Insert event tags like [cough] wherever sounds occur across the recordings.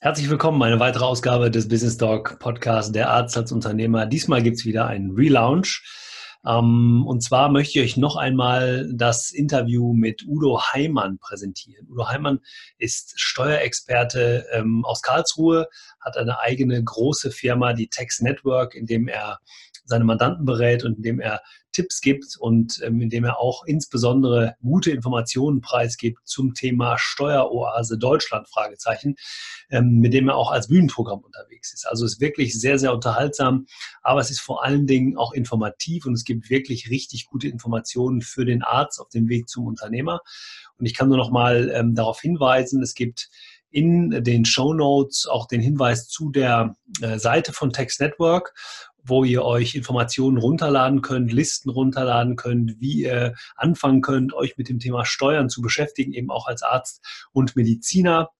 Herzlich willkommen, eine weitere Ausgabe des Business Talk Podcasts Der Arzt als Unternehmer. Diesmal gibt es wieder einen Relaunch. Ähm, und zwar möchte ich euch noch einmal das Interview mit Udo Heimann präsentieren. Udo Heimann ist Steuerexperte ähm, aus Karlsruhe, hat eine eigene große Firma, die Tax Network, in dem er seine Mandanten berät und indem er Tipps gibt und ähm, indem er auch insbesondere gute Informationen preisgibt zum Thema Steueroase Deutschland, Fragezeichen, ähm, mit dem er auch als Bühnenprogramm unterwegs ist. Also es ist wirklich sehr, sehr unterhaltsam, aber es ist vor allen Dingen auch informativ und es gibt wirklich richtig gute Informationen für den Arzt auf dem Weg zum Unternehmer. Und ich kann nur noch mal ähm, darauf hinweisen, es gibt in den Show Notes auch den Hinweis zu der äh, Seite von Text Network wo ihr euch Informationen runterladen könnt, Listen runterladen könnt, wie ihr anfangen könnt, euch mit dem Thema Steuern zu beschäftigen, eben auch als Arzt und Mediziner.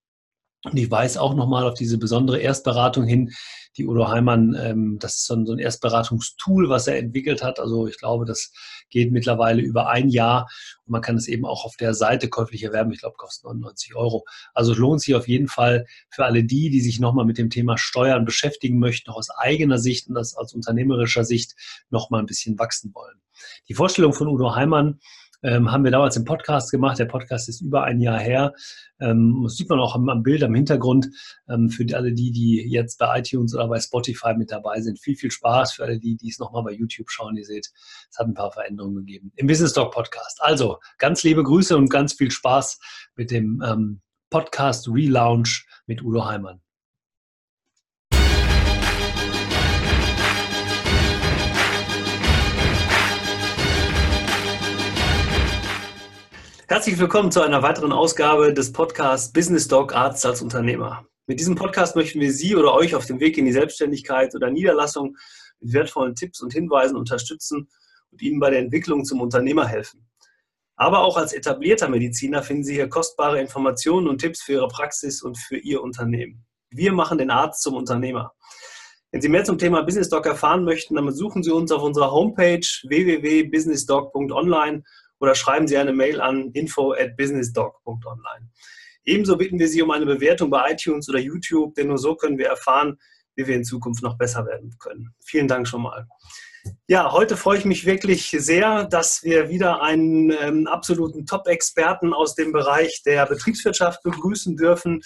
Und ich weise auch nochmal auf diese besondere Erstberatung hin, die Udo Heimann, ähm, das ist so ein, so ein Erstberatungstool, was er entwickelt hat. Also ich glaube, das geht mittlerweile über ein Jahr und man kann es eben auch auf der Seite käuflich erwerben. Ich glaube, kostet 99 Euro. Also es lohnt sich auf jeden Fall für alle die, die sich nochmal mit dem Thema Steuern beschäftigen möchten, auch aus eigener Sicht und das aus unternehmerischer Sicht nochmal ein bisschen wachsen wollen. Die Vorstellung von Udo Heimann ähm, haben wir damals im Podcast gemacht. Der Podcast ist über ein Jahr her. Ähm, das sieht man auch am, am Bild am Hintergrund. Ähm, für alle die, die jetzt bei iTunes oder bei Spotify mit dabei sind, viel, viel Spaß. Für alle die, die es nochmal bei YouTube schauen, ihr seht, es hat ein paar Veränderungen gegeben im Business Talk Podcast. Also ganz liebe Grüße und ganz viel Spaß mit dem ähm, Podcast Relaunch mit Udo Heimann. Herzlich willkommen zu einer weiteren Ausgabe des Podcasts Business Dog Arzt als Unternehmer. Mit diesem Podcast möchten wir Sie oder euch auf dem Weg in die Selbstständigkeit oder Niederlassung mit wertvollen Tipps und Hinweisen unterstützen und Ihnen bei der Entwicklung zum Unternehmer helfen. Aber auch als etablierter Mediziner finden Sie hier kostbare Informationen und Tipps für Ihre Praxis und für Ihr Unternehmen. Wir machen den Arzt zum Unternehmer. Wenn Sie mehr zum Thema Business Doc erfahren möchten, dann besuchen Sie uns auf unserer Homepage www.businessdoc.online oder schreiben Sie eine Mail an info at businessdoc.online. Ebenso bitten wir Sie um eine Bewertung bei iTunes oder YouTube, denn nur so können wir erfahren, wie wir in Zukunft noch besser werden können. Vielen Dank schon mal. Ja, heute freue ich mich wirklich sehr, dass wir wieder einen ähm, absoluten Top-Experten aus dem Bereich der Betriebswirtschaft begrüßen dürfen,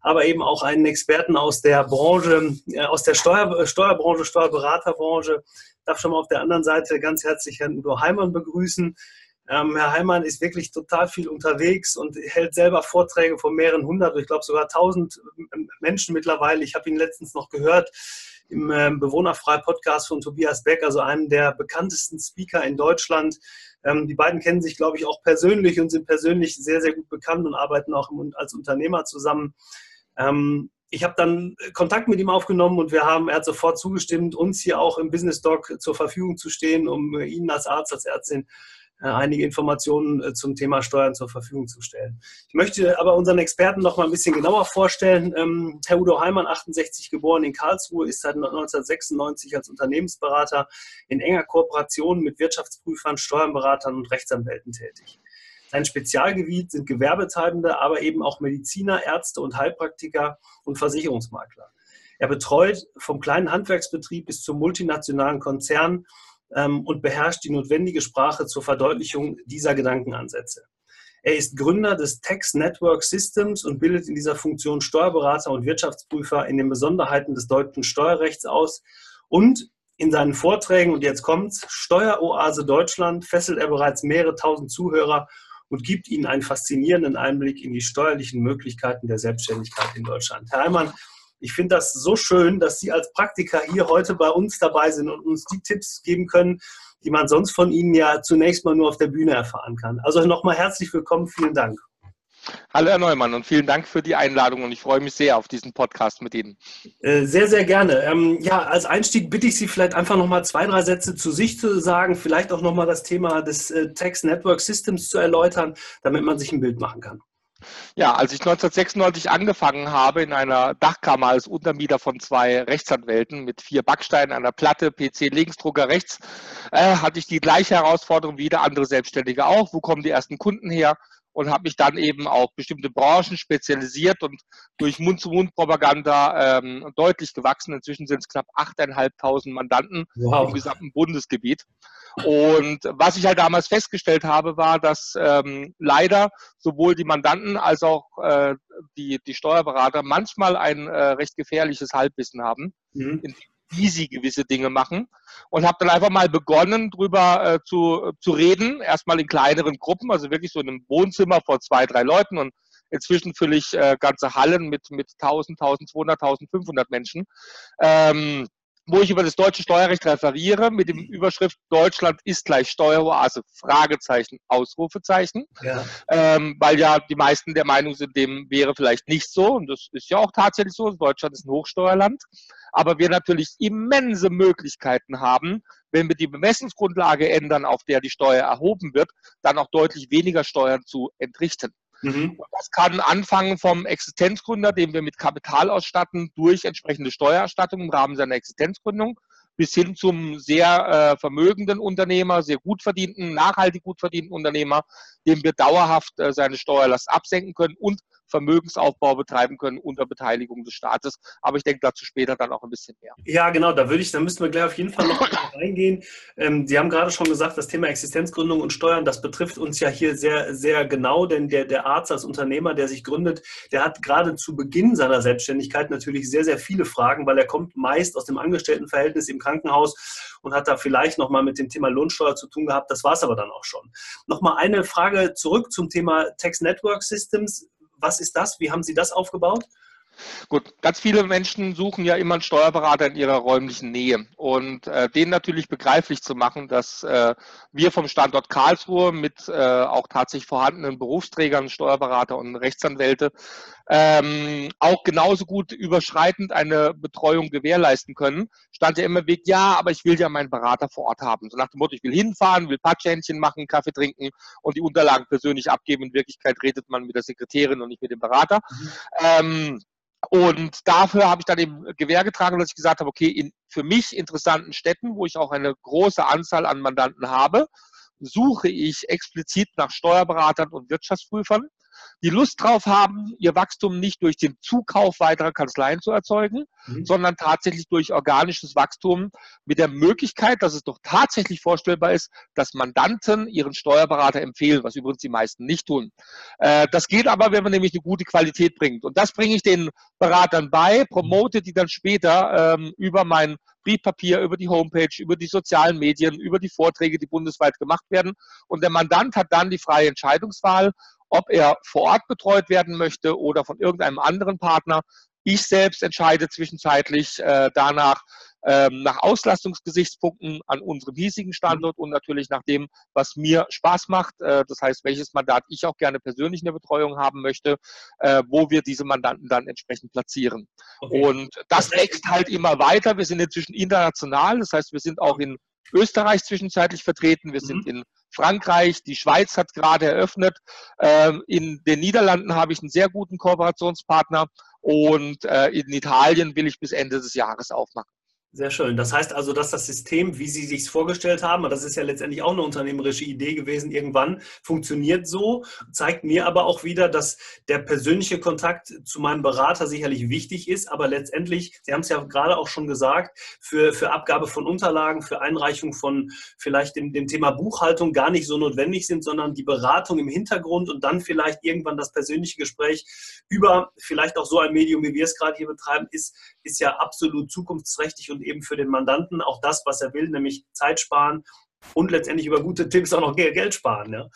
aber eben auch einen Experten aus der Branche, äh, aus der Steuer, Steuerbranche, Steuerberaterbranche. Ich darf schon mal auf der anderen Seite ganz herzlich Herrn Udo Heimann begrüßen. Ähm, Herr Heimann ist wirklich total viel unterwegs und hält selber Vorträge von mehreren hundert, ich glaube sogar tausend ähm, Menschen mittlerweile. Ich habe ihn letztens noch gehört im ähm, Bewohnerfrei-Podcast von Tobias Beck, also einem der bekanntesten Speaker in Deutschland. Ähm, die beiden kennen sich, glaube ich, auch persönlich und sind persönlich sehr, sehr gut bekannt und arbeiten auch im, als Unternehmer zusammen. Ähm, ich habe dann Kontakt mit ihm aufgenommen und wir haben, er hat sofort zugestimmt, uns hier auch im Business Doc zur Verfügung zu stehen, um Ihnen als Arzt, als Ärztin äh, einige Informationen äh, zum Thema Steuern zur Verfügung zu stellen. Ich möchte aber unseren Experten noch mal ein bisschen genauer vorstellen. Ähm, Herr Udo Heimann, 68 geboren in Karlsruhe, ist seit 1996 als Unternehmensberater in enger Kooperation mit Wirtschaftsprüfern, Steuerberatern und Rechtsanwälten tätig. Sein Spezialgebiet sind Gewerbetreibende, aber eben auch Mediziner, Ärzte und Heilpraktiker und Versicherungsmakler. Er betreut vom kleinen Handwerksbetrieb bis zum multinationalen Konzern ähm, und beherrscht die notwendige Sprache zur Verdeutlichung dieser Gedankenansätze. Er ist Gründer des Tax Network Systems und bildet in dieser Funktion Steuerberater und Wirtschaftsprüfer in den Besonderheiten des deutschen Steuerrechts aus. Und in seinen Vorträgen, und jetzt kommt's, Steueroase Deutschland, fesselt er bereits mehrere tausend Zuhörer und gibt ihnen einen faszinierenden Einblick in die steuerlichen Möglichkeiten der Selbstständigkeit in Deutschland. Herr Heimann, ich finde das so schön, dass Sie als Praktiker hier heute bei uns dabei sind und uns die Tipps geben können, die man sonst von Ihnen ja zunächst mal nur auf der Bühne erfahren kann. Also nochmal herzlich willkommen, vielen Dank. Hallo Herr Neumann und vielen Dank für die Einladung und ich freue mich sehr auf diesen Podcast mit Ihnen. Äh, sehr, sehr gerne. Ähm, ja, als Einstieg bitte ich Sie vielleicht einfach nochmal zwei, drei Sätze zu sich zu sagen, vielleicht auch nochmal das Thema des äh, Tax Network Systems zu erläutern, damit man sich ein Bild machen kann. Ja, als ich 1996 angefangen habe in einer Dachkammer als Untermieter von zwei Rechtsanwälten mit vier Backsteinen, einer Platte, PC Linksdrucker rechts, äh, hatte ich die gleiche Herausforderung wie jeder andere Selbstständige auch. Wo kommen die ersten Kunden her? Und habe mich dann eben auf bestimmte Branchen spezialisiert und durch Mund-zu-Mund-Propaganda ähm, deutlich gewachsen. Inzwischen sind es knapp 8.500 Mandanten wow. im gesamten Bundesgebiet. Und was ich halt damals festgestellt habe, war, dass ähm, leider sowohl die Mandanten als auch äh, die, die Steuerberater manchmal ein äh, recht gefährliches Halbwissen haben, mhm. in wie sie gewisse Dinge machen. Und habe dann einfach mal begonnen, drüber äh, zu, zu reden, erstmal in kleineren Gruppen, also wirklich so in einem Wohnzimmer vor zwei, drei Leuten und Inzwischen fülle ich äh, ganze Hallen mit, mit 1000, 1200, 1500 Menschen. Ähm, wo ich über das deutsche Steuerrecht referiere mit dem Überschrift Deutschland ist gleich Steueroase, Fragezeichen, Ausrufezeichen, ja. Ähm, weil ja die meisten der Meinung sind, dem wäre vielleicht nicht so. Und das ist ja auch tatsächlich so, Deutschland ist ein Hochsteuerland, aber wir natürlich immense Möglichkeiten haben, wenn wir die Bemessungsgrundlage ändern, auf der die Steuer erhoben wird, dann auch deutlich weniger Steuern zu entrichten. Mhm. das kann anfangen vom Existenzgründer, den wir mit Kapital ausstatten, durch entsprechende Steuererstattung im Rahmen seiner Existenzgründung, bis hin zum sehr äh, vermögenden Unternehmer, sehr gut verdienten, nachhaltig gut verdienten Unternehmer, dem wir dauerhaft äh, seine Steuerlast absenken können und Vermögensaufbau betreiben können unter Beteiligung des Staates. Aber ich denke dazu später dann auch ein bisschen mehr. Ja, genau, da würde ich, da müssen wir gleich auf jeden Fall noch reingehen. Ähm, Sie haben gerade schon gesagt, das Thema Existenzgründung und Steuern, das betrifft uns ja hier sehr, sehr genau, denn der, der Arzt als Unternehmer, der sich gründet, der hat gerade zu Beginn seiner Selbstständigkeit natürlich sehr, sehr viele Fragen, weil er kommt meist aus dem Angestelltenverhältnis im Krankenhaus und hat da vielleicht nochmal mit dem Thema Lohnsteuer zu tun gehabt. Das war es aber dann auch schon. Nochmal eine Frage zurück zum Thema Tax Network Systems. Was ist das? Wie haben Sie das aufgebaut? Gut, ganz viele Menschen suchen ja immer einen Steuerberater in ihrer räumlichen Nähe und äh, denen natürlich begreiflich zu machen, dass äh, wir vom Standort Karlsruhe mit äh, auch tatsächlich vorhandenen Berufsträgern, Steuerberater und Rechtsanwälte ähm, auch genauso gut überschreitend eine Betreuung gewährleisten können, stand ja immer Weg, ja, aber ich will ja meinen Berater vor Ort haben. So nach dem Motto, ich will hinfahren, will Patschhändchen machen, Kaffee trinken und die Unterlagen persönlich abgeben. In Wirklichkeit redet man mit der Sekretärin und nicht mit dem Berater. Mhm. Ähm, und dafür habe ich dann eben Gewehr getragen, dass ich gesagt habe, okay, in für mich interessanten Städten, wo ich auch eine große Anzahl an Mandanten habe, suche ich explizit nach Steuerberatern und Wirtschaftsprüfern, die Lust drauf haben, ihr Wachstum nicht durch den Zukauf weiterer Kanzleien zu erzeugen, mhm. sondern tatsächlich durch organisches Wachstum mit der Möglichkeit, dass es doch tatsächlich vorstellbar ist, dass Mandanten ihren Steuerberater empfehlen, was übrigens die meisten nicht tun. Äh, das geht aber, wenn man nämlich eine gute Qualität bringt. Und das bringe ich den Beratern bei, promote die dann später ähm, über mein Briefpapier, über die Homepage, über die sozialen Medien, über die Vorträge, die bundesweit gemacht werden. Und der Mandant hat dann die freie Entscheidungswahl ob er vor Ort betreut werden möchte oder von irgendeinem anderen Partner. Ich selbst entscheide zwischenzeitlich äh, danach ähm, nach Auslastungsgesichtspunkten an unserem hiesigen Standort und natürlich nach dem, was mir Spaß macht. Äh, das heißt, welches Mandat ich auch gerne persönlich in der Betreuung haben möchte, äh, wo wir diese Mandanten dann entsprechend platzieren. Okay. Und das wächst halt immer weiter. Wir sind inzwischen international. Das heißt, wir sind auch in Österreich zwischenzeitlich vertreten. Wir sind mhm. in Frankreich, die Schweiz hat gerade eröffnet. Ähm, in den Niederlanden habe ich einen sehr guten Kooperationspartner und äh, in Italien will ich bis Ende des Jahres aufmachen. Sehr schön. Das heißt also, dass das System, wie Sie sich vorgestellt haben, das ist ja letztendlich auch eine unternehmerische Idee gewesen, irgendwann funktioniert so, zeigt mir aber auch wieder, dass der persönliche Kontakt zu meinem Berater sicherlich wichtig ist, aber letztendlich, Sie haben es ja gerade auch schon gesagt, für, für Abgabe von Unterlagen, für Einreichung von vielleicht dem, dem Thema Buchhaltung gar nicht so notwendig sind, sondern die Beratung im Hintergrund und dann vielleicht irgendwann das persönliche Gespräch über vielleicht auch so ein Medium, wie wir es gerade hier betreiben, ist, ist ja absolut zukunftsträchtig und und eben für den Mandanten auch das, was er will, nämlich Zeit sparen und letztendlich über gute Tipps auch noch Geld sparen. Ja.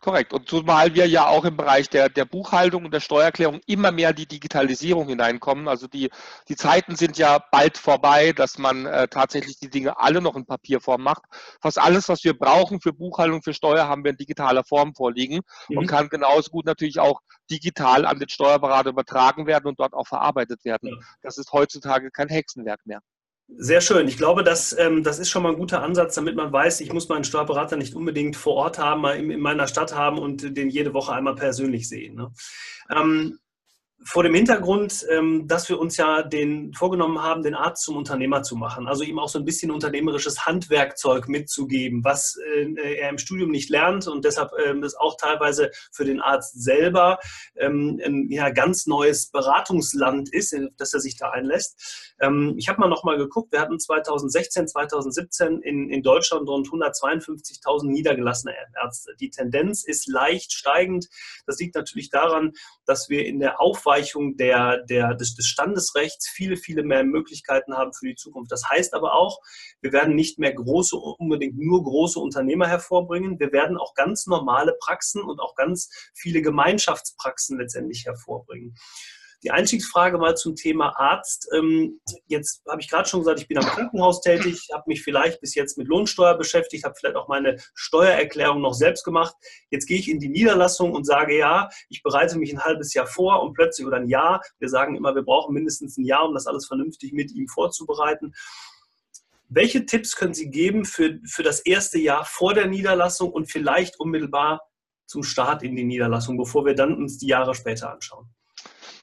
Korrekt. Und zumal wir ja auch im Bereich der, der Buchhaltung und der Steuererklärung immer mehr die Digitalisierung hineinkommen. Also die, die Zeiten sind ja bald vorbei, dass man äh, tatsächlich die Dinge alle noch in Papierform macht. Fast alles, was wir brauchen für Buchhaltung, für Steuer, haben wir in digitaler Form vorliegen mhm. und kann genauso gut natürlich auch digital an den Steuerberater übertragen werden und dort auch verarbeitet werden. Ja. Das ist heutzutage kein Hexenwerk mehr. Sehr schön. Ich glaube, das, ähm, das ist schon mal ein guter Ansatz, damit man weiß, ich muss meinen Steuerberater nicht unbedingt vor Ort haben, in, in meiner Stadt haben und den jede Woche einmal persönlich sehen. Ne? Ähm, vor dem Hintergrund, ähm, dass wir uns ja den vorgenommen haben, den Arzt zum Unternehmer zu machen, also ihm auch so ein bisschen unternehmerisches Handwerkzeug mitzugeben, was äh, er im Studium nicht lernt und deshalb ähm, ist auch teilweise für den Arzt selber ähm, ein ja, ganz neues Beratungsland ist, dass er sich da einlässt. Ich habe mal noch mal geguckt, wir hatten 2016, 2017 in, in Deutschland rund 152.000 niedergelassene Ärzte. Die Tendenz ist leicht steigend. Das liegt natürlich daran, dass wir in der Aufweichung der, der, des, des Standesrechts viele, viele mehr Möglichkeiten haben für die Zukunft. Das heißt aber auch, wir werden nicht mehr große, unbedingt nur große Unternehmer hervorbringen. Wir werden auch ganz normale Praxen und auch ganz viele Gemeinschaftspraxen letztendlich hervorbringen. Die Einstiegsfrage mal zum Thema Arzt. Ähm, jetzt habe ich gerade schon gesagt, ich bin am Krankenhaus tätig, habe mich vielleicht bis jetzt mit Lohnsteuer beschäftigt, habe vielleicht auch meine Steuererklärung noch selbst gemacht. Jetzt gehe ich in die Niederlassung und sage, ja, ich bereite mich ein halbes Jahr vor und plötzlich oder ein Jahr. Wir sagen immer, wir brauchen mindestens ein Jahr, um das alles vernünftig mit ihm vorzubereiten. Welche Tipps können Sie geben für, für das erste Jahr vor der Niederlassung und vielleicht unmittelbar zum Start in die Niederlassung, bevor wir dann uns die Jahre später anschauen?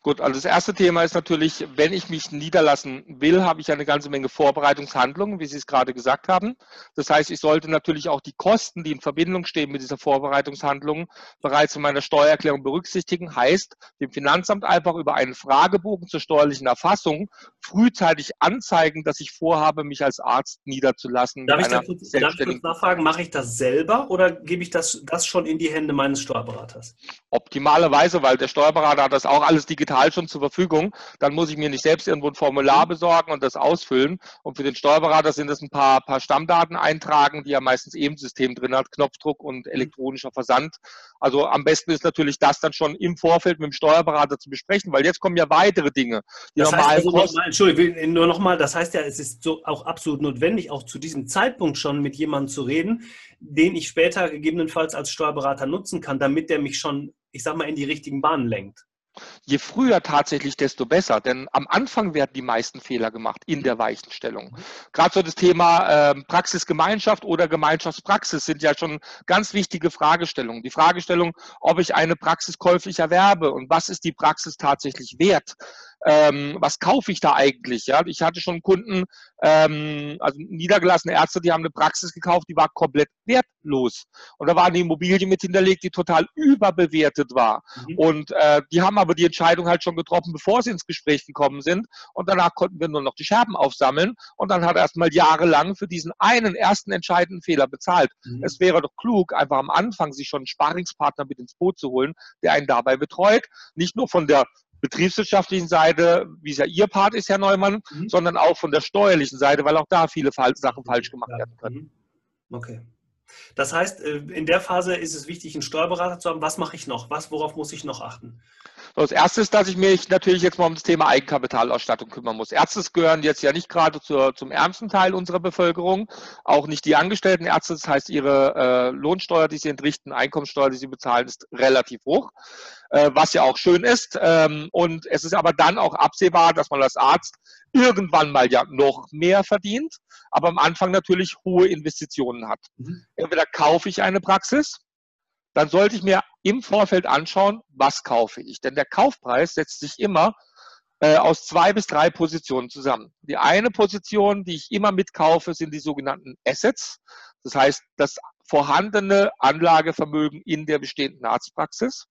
Gut, also das erste Thema ist natürlich, wenn ich mich niederlassen will, habe ich eine ganze Menge Vorbereitungshandlungen, wie Sie es gerade gesagt haben. Das heißt, ich sollte natürlich auch die Kosten, die in Verbindung stehen mit dieser Vorbereitungshandlung, bereits in meiner Steuererklärung berücksichtigen. Heißt, dem Finanzamt einfach über einen Fragebogen zur steuerlichen Erfassung frühzeitig anzeigen, dass ich vorhabe, mich als Arzt niederzulassen. Darf ich, da kurz, darf ich kurz nachfragen, mache ich das selber oder gebe ich das, das schon in die Hände meines Steuerberaters? Optimalerweise, weil der Steuerberater hat das auch alles digital digital schon zur Verfügung. Dann muss ich mir nicht selbst irgendwo ein Formular besorgen und das ausfüllen. Und für den Steuerberater sind es ein paar, paar Stammdaten eintragen, die er meistens eben im System drin hat, Knopfdruck und elektronischer Versand. Also am besten ist natürlich das dann schon im Vorfeld mit dem Steuerberater zu besprechen, weil jetzt kommen ja weitere Dinge. Die das heißt also noch mal, Entschuldigung, nur nochmal, das heißt ja, es ist so auch absolut notwendig, auch zu diesem Zeitpunkt schon mit jemandem zu reden, den ich später gegebenenfalls als Steuerberater nutzen kann, damit der mich schon, ich sag mal, in die richtigen Bahnen lenkt. Je früher tatsächlich, desto besser. Denn am Anfang werden die meisten Fehler gemacht in der Weichenstellung. Gerade so das Thema äh, Praxisgemeinschaft oder Gemeinschaftspraxis sind ja schon ganz wichtige Fragestellungen. Die Fragestellung, ob ich eine Praxis käuflich erwerbe und was ist die Praxis tatsächlich wert ähm, was kaufe ich da eigentlich? Ja, ich hatte schon Kunden, ähm, also niedergelassene Ärzte, die haben eine Praxis gekauft, die war komplett wertlos. Und da war eine Immobilie mit hinterlegt, die total überbewertet war. Mhm. Und äh, die haben aber die Entscheidung halt schon getroffen, bevor sie ins Gespräch gekommen sind. Und danach konnten wir nur noch die Scherben aufsammeln. Und dann hat er erstmal jahrelang für diesen einen ersten entscheidenden Fehler bezahlt. Mhm. Es wäre doch klug, einfach am Anfang sich schon einen Sparingspartner mit ins Boot zu holen, der einen dabei betreut. Nicht nur von der betriebswirtschaftlichen Seite, wie es ja Ihr Part ist, Herr Neumann, mhm. sondern auch von der steuerlichen Seite, weil auch da viele Sachen falsch gemacht ja. werden können. Mhm. Okay. Das heißt, äh, in der Phase ist es wichtig, einen Steuerberater zu haben. Was mache ich noch? Was, worauf muss ich noch achten? Das erste ist, dass ich mich natürlich jetzt mal um das Thema Eigenkapitalausstattung kümmern muss. Ärzte gehören jetzt ja nicht gerade zur, zum ärmsten Teil unserer Bevölkerung, auch nicht die angestellten Ärzte. Das heißt, ihre äh, Lohnsteuer, die sie entrichten, Einkommensteuer, die sie bezahlen, ist relativ hoch, äh, was ja auch schön ist. Ähm, und es ist aber dann auch absehbar, dass man als Arzt irgendwann mal ja noch mehr verdient, aber am Anfang natürlich hohe Investitionen hat. Mhm. Entweder kaufe ich eine Praxis, dann sollte ich mir im Vorfeld anschauen, was kaufe ich. Denn der Kaufpreis setzt sich immer äh, aus zwei bis drei Positionen zusammen. Die eine Position, die ich immer mitkaufe, sind die sogenannten Assets. Das heißt, das vorhandene Anlagevermögen in der bestehenden Arztpraxis.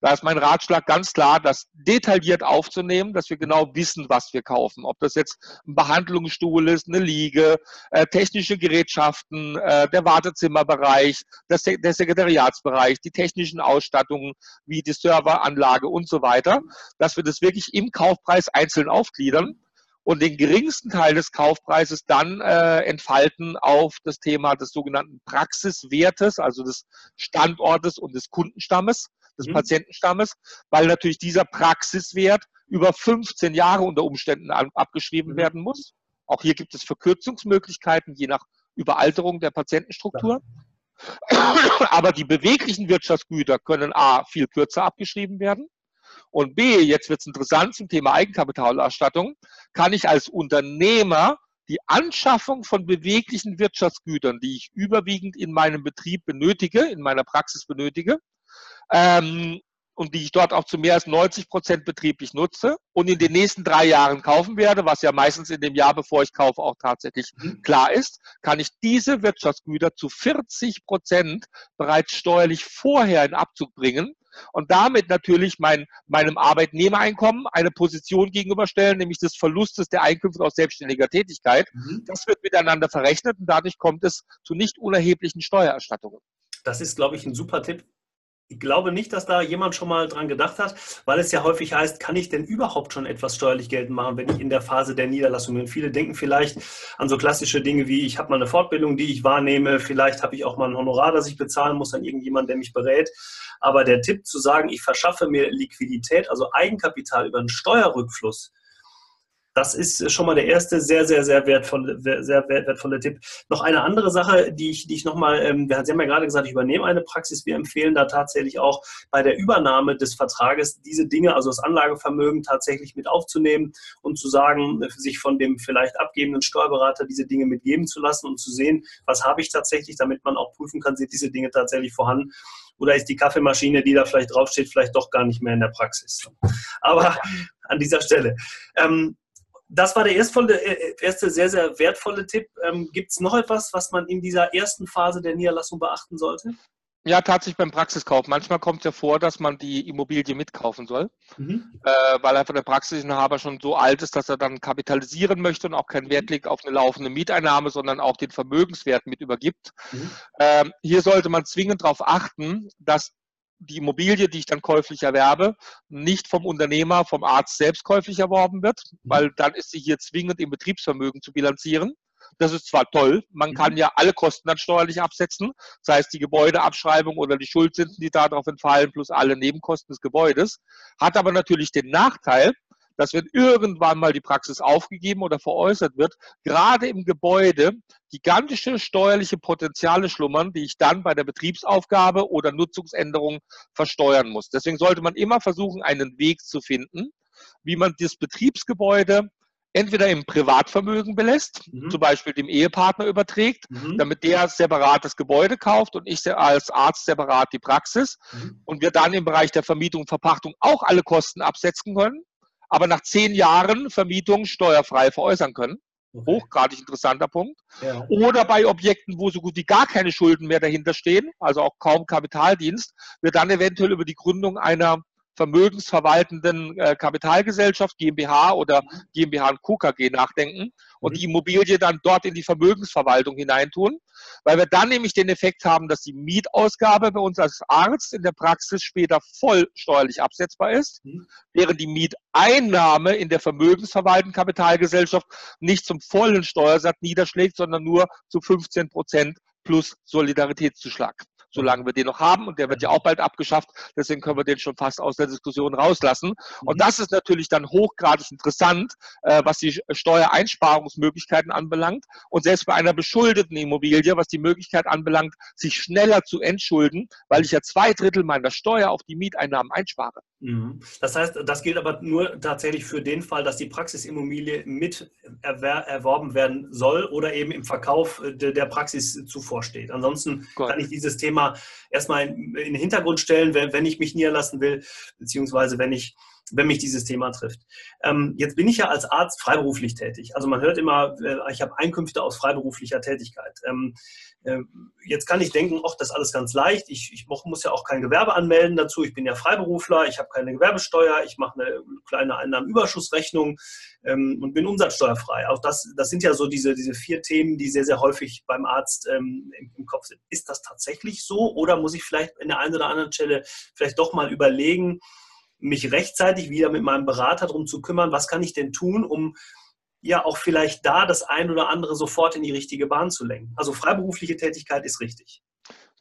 Da ist mein Ratschlag ganz klar, das detailliert aufzunehmen, dass wir genau wissen, was wir kaufen. Ob das jetzt ein Behandlungsstuhl ist, eine Liege, äh, technische Gerätschaften, äh, der Wartezimmerbereich, das, der Sekretariatsbereich, die technischen Ausstattungen wie die Serveranlage und so weiter, dass wir das wirklich im Kaufpreis einzeln aufgliedern und den geringsten Teil des Kaufpreises dann äh, entfalten auf das Thema des sogenannten Praxiswertes, also des Standortes und des Kundenstammes des mhm. Patientenstammes, weil natürlich dieser Praxiswert über 15 Jahre unter Umständen abgeschrieben mhm. werden muss. Auch hier gibt es Verkürzungsmöglichkeiten, je nach Überalterung der Patientenstruktur. Aber die beweglichen Wirtschaftsgüter können A viel kürzer abgeschrieben werden. Und B, jetzt wird es interessant zum Thema Eigenkapitalausstattung, kann ich als Unternehmer die Anschaffung von beweglichen Wirtschaftsgütern, die ich überwiegend in meinem Betrieb benötige, in meiner Praxis benötige, ähm, und die ich dort auch zu mehr als 90 Prozent betrieblich nutze und in den nächsten drei Jahren kaufen werde, was ja meistens in dem Jahr, bevor ich kaufe, auch tatsächlich mhm. klar ist, kann ich diese Wirtschaftsgüter zu 40 Prozent bereits steuerlich vorher in Abzug bringen und damit natürlich mein, meinem Arbeitnehmereinkommen eine Position gegenüberstellen, nämlich des Verlustes der Einkünfte aus selbstständiger Tätigkeit. Mhm. Das wird miteinander verrechnet und dadurch kommt es zu nicht unerheblichen Steuererstattungen. Das ist, glaube ich, ein super Tipp. Ich glaube nicht, dass da jemand schon mal dran gedacht hat, weil es ja häufig heißt, kann ich denn überhaupt schon etwas steuerlich geltend machen, wenn ich in der Phase der Niederlassung bin? Viele denken vielleicht an so klassische Dinge wie, ich habe mal eine Fortbildung, die ich wahrnehme, vielleicht habe ich auch mal ein Honorar, das ich bezahlen muss an irgendjemanden, der mich berät. Aber der Tipp zu sagen, ich verschaffe mir Liquidität, also Eigenkapital über einen Steuerrückfluss, das ist schon mal der erste sehr, sehr, sehr wertvolle, sehr wertvolle Tipp. Noch eine andere Sache, die ich, die ich nochmal, ähm, Sie haben ja gerade gesagt, ich übernehme eine Praxis. Wir empfehlen da tatsächlich auch bei der Übernahme des Vertrages diese Dinge, also das Anlagevermögen tatsächlich mit aufzunehmen und zu sagen, sich von dem vielleicht abgebenden Steuerberater diese Dinge mitgeben zu lassen und zu sehen, was habe ich tatsächlich, damit man auch prüfen kann, sind diese Dinge tatsächlich vorhanden oder ist die Kaffeemaschine, die da vielleicht draufsteht, vielleicht doch gar nicht mehr in der Praxis. Aber an dieser Stelle. Ähm, das war der erste, äh, erste sehr, sehr wertvolle Tipp. Ähm, Gibt es noch etwas, was man in dieser ersten Phase der Niederlassung beachten sollte? Ja, tatsächlich beim Praxiskauf. Manchmal kommt es ja vor, dass man die Immobilie mitkaufen soll, mhm. äh, weil einfach der Praxisinhaber schon so alt ist, dass er dann kapitalisieren möchte und auch keinen Wert legt auf eine laufende Mieteinnahme, sondern auch den Vermögenswert mit übergibt. Mhm. Ähm, hier sollte man zwingend darauf achten, dass die Immobilie, die ich dann käuflich erwerbe, nicht vom Unternehmer, vom Arzt selbst käuflich erworben wird, mhm. weil dann ist sie hier zwingend im Betriebsvermögen zu bilanzieren. Das ist zwar toll, man mhm. kann ja alle Kosten dann steuerlich absetzen, sei es die Gebäudeabschreibung oder die Schuldzinsen, die darauf entfallen, plus alle Nebenkosten des Gebäudes, hat aber natürlich den Nachteil, dass wenn irgendwann mal die Praxis aufgegeben oder veräußert wird, gerade im Gebäude gigantische steuerliche Potenziale schlummern, die ich dann bei der Betriebsaufgabe oder Nutzungsänderung versteuern muss. Deswegen sollte man immer versuchen, einen Weg zu finden, wie man das Betriebsgebäude entweder im Privatvermögen belässt, mhm. zum Beispiel dem Ehepartner überträgt, mhm. damit der separat das Gebäude kauft und ich als Arzt separat die Praxis mhm. und wir dann im Bereich der Vermietung und Verpachtung auch alle Kosten absetzen können aber nach zehn Jahren Vermietung steuerfrei veräußern können. Okay. Hochgradig interessanter Punkt. Ja. Oder bei Objekten, wo so gut wie gar keine Schulden mehr dahinter stehen, also auch kaum Kapitaldienst, wird dann eventuell über die Gründung einer vermögensverwaltenden äh, Kapitalgesellschaft, GmbH oder GmbH und KKG nachdenken und mhm. die Immobilie dann dort in die Vermögensverwaltung hineintun, weil wir dann nämlich den Effekt haben, dass die Mietausgabe bei uns als Arzt in der Praxis später voll steuerlich absetzbar ist, mhm. während die Mieteinnahme in der vermögensverwaltenden Kapitalgesellschaft nicht zum vollen Steuersatz niederschlägt, sondern nur zu 15 Prozent plus Solidaritätszuschlag solange wir den noch haben. Und der wird ja auch bald abgeschafft. Deswegen können wir den schon fast aus der Diskussion rauslassen. Und mhm. das ist natürlich dann hochgradig interessant, äh, was die Steuereinsparungsmöglichkeiten anbelangt. Und selbst bei einer beschuldeten Immobilie, was die Möglichkeit anbelangt, sich schneller zu entschulden, weil ich ja zwei Drittel meiner Steuer auf die Mieteinnahmen einspare. Mhm. Das heißt, das gilt aber nur tatsächlich für den Fall, dass die Praxisimmobilie mit erworben werden soll oder eben im Verkauf äh, der Praxis zuvor steht. Ansonsten Gott. kann ich dieses Thema erstmal in den Hintergrund stellen, wenn ich mich niederlassen will, beziehungsweise wenn ich wenn mich dieses Thema trifft. Ähm, jetzt bin ich ja als Arzt freiberuflich tätig. Also man hört immer, äh, ich habe Einkünfte aus freiberuflicher Tätigkeit. Ähm, äh, jetzt kann ich denken, ach, das ist alles ganz leicht. Ich, ich muss ja auch kein Gewerbe anmelden dazu. Ich bin ja Freiberufler, ich habe keine Gewerbesteuer, ich mache eine kleine Einnahmenüberschussrechnung ähm, und bin umsatzsteuerfrei. Auch das, das sind ja so diese, diese vier Themen, die sehr, sehr häufig beim Arzt ähm, im, im Kopf sind. Ist das tatsächlich so oder muss ich vielleicht in der einen oder anderen Stelle vielleicht doch mal überlegen, mich rechtzeitig wieder mit meinem Berater darum zu kümmern, was kann ich denn tun, um ja auch vielleicht da das ein oder andere sofort in die richtige Bahn zu lenken. Also freiberufliche Tätigkeit ist richtig.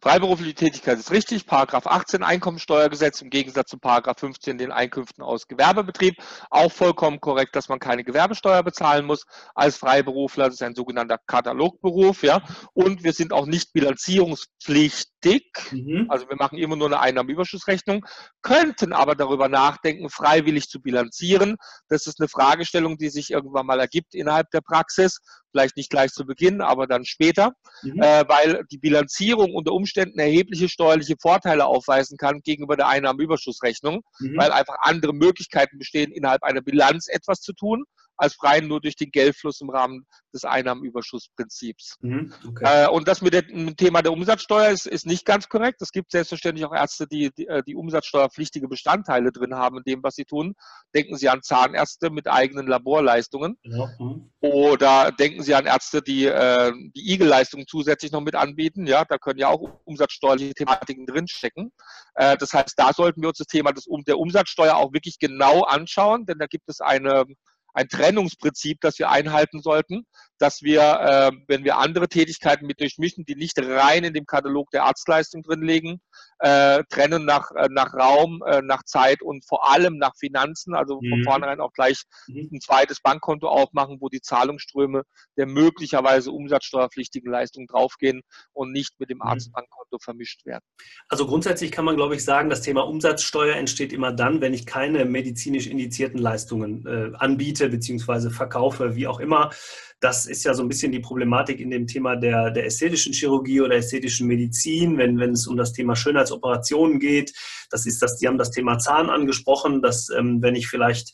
Freiberufliche Tätigkeit ist richtig. Paragraph 18 Einkommensteuergesetz im Gegensatz zu Paragraph 15 den Einkünften aus Gewerbebetrieb. Auch vollkommen korrekt, dass man keine Gewerbesteuer bezahlen muss als Freiberufler. Das ist ein sogenannter Katalogberuf, ja. Und wir sind auch nicht bilanzierungspflichtig wichtig. Mhm. Also wir machen immer nur eine Einnahmenüberschussrechnung, könnten aber darüber nachdenken, freiwillig zu bilanzieren. Das ist eine Fragestellung, die sich irgendwann mal ergibt innerhalb der Praxis. Vielleicht nicht gleich zu Beginn, aber dann später, mhm. äh, weil die Bilanzierung unter Umständen erhebliche steuerliche Vorteile aufweisen kann gegenüber der Einnahmenüberschussrechnung, mhm. weil einfach andere Möglichkeiten bestehen, innerhalb einer Bilanz etwas zu tun als rein nur durch den Geldfluss im Rahmen des Einnahmenüberschussprinzips. Mhm, okay. äh, und das mit dem Thema der Umsatzsteuer ist, ist nicht ganz korrekt. Es gibt selbstverständlich auch Ärzte, die, die, äh, die umsatzsteuerpflichtige Bestandteile drin haben in dem, was sie tun. Denken Sie an Zahnärzte mit eigenen Laborleistungen. Ja, mhm. Oder denken Sie an Ärzte, die äh, die Igel-Leistungen zusätzlich noch mit anbieten. Ja, da können ja auch umsatzsteuerliche Thematiken drinstecken. Äh, das heißt, da sollten wir uns das Thema des, der Umsatzsteuer auch wirklich genau anschauen, denn da gibt es eine ein Trennungsprinzip, das wir einhalten sollten, dass wir, äh, wenn wir andere Tätigkeiten mit durchmischen, die nicht rein in dem Katalog der Arztleistung drinlegen, äh, trennen nach, äh, nach Raum, äh, nach Zeit und vor allem nach Finanzen, also von mhm. vornherein auch gleich mhm. ein zweites Bankkonto aufmachen, wo die Zahlungsströme der möglicherweise umsatzsteuerpflichtigen Leistungen draufgehen und nicht mit dem mhm. Arztbankkonto vermischt werden. Also grundsätzlich kann man, glaube ich, sagen, das Thema Umsatzsteuer entsteht immer dann, wenn ich keine medizinisch indizierten Leistungen äh, anbiete bzw. verkaufe, wie auch immer. Das ist ja so ein bisschen die Problematik in dem Thema der, der ästhetischen Chirurgie oder ästhetischen Medizin, wenn, wenn es um das Thema Schönheitsoperationen geht. Das ist das, die haben das Thema Zahn angesprochen, dass ähm, wenn ich vielleicht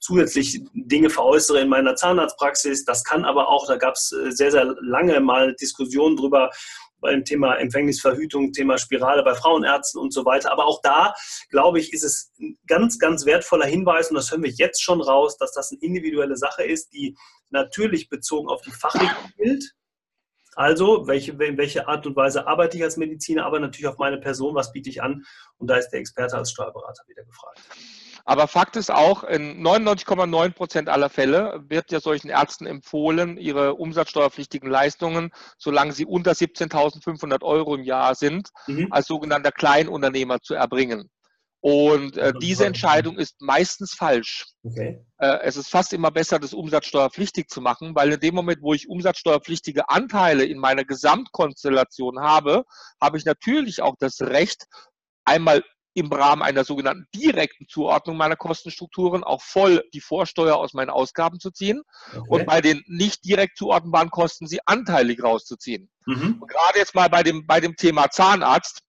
zusätzlich Dinge veräußere in meiner Zahnarztpraxis. Das kann aber auch, da gab es äh, sehr, sehr lange mal Diskussionen drüber, beim Thema Empfängnisverhütung, Thema Spirale bei Frauenärzten und so weiter. Aber auch da, glaube ich, ist es ein ganz, ganz wertvoller Hinweis, und das hören wir jetzt schon raus, dass das eine individuelle Sache ist, die natürlich bezogen auf die Fachrichtung gilt. Also, welche, in welche Art und Weise arbeite ich als Mediziner, aber natürlich auf meine Person, was biete ich an? Und da ist der Experte als Steuerberater wieder gefragt. Aber Fakt ist auch, in 99,9 Prozent aller Fälle wird ja solchen Ärzten empfohlen, ihre umsatzsteuerpflichtigen Leistungen, solange sie unter 17.500 Euro im Jahr sind, mhm. als sogenannter Kleinunternehmer zu erbringen. Und äh, diese Entscheidung ist meistens falsch. Okay. Äh, es ist fast immer besser, das umsatzsteuerpflichtig zu machen, weil in dem Moment, wo ich umsatzsteuerpflichtige Anteile in meiner Gesamtkonstellation habe, habe ich natürlich auch das Recht, einmal im Rahmen einer sogenannten direkten Zuordnung meiner Kostenstrukturen auch voll die Vorsteuer aus meinen Ausgaben zu ziehen okay. und bei den nicht direkt zuordnenbaren Kosten sie anteilig rauszuziehen. Mhm. gerade jetzt mal bei dem, bei dem Thema Zahnarzt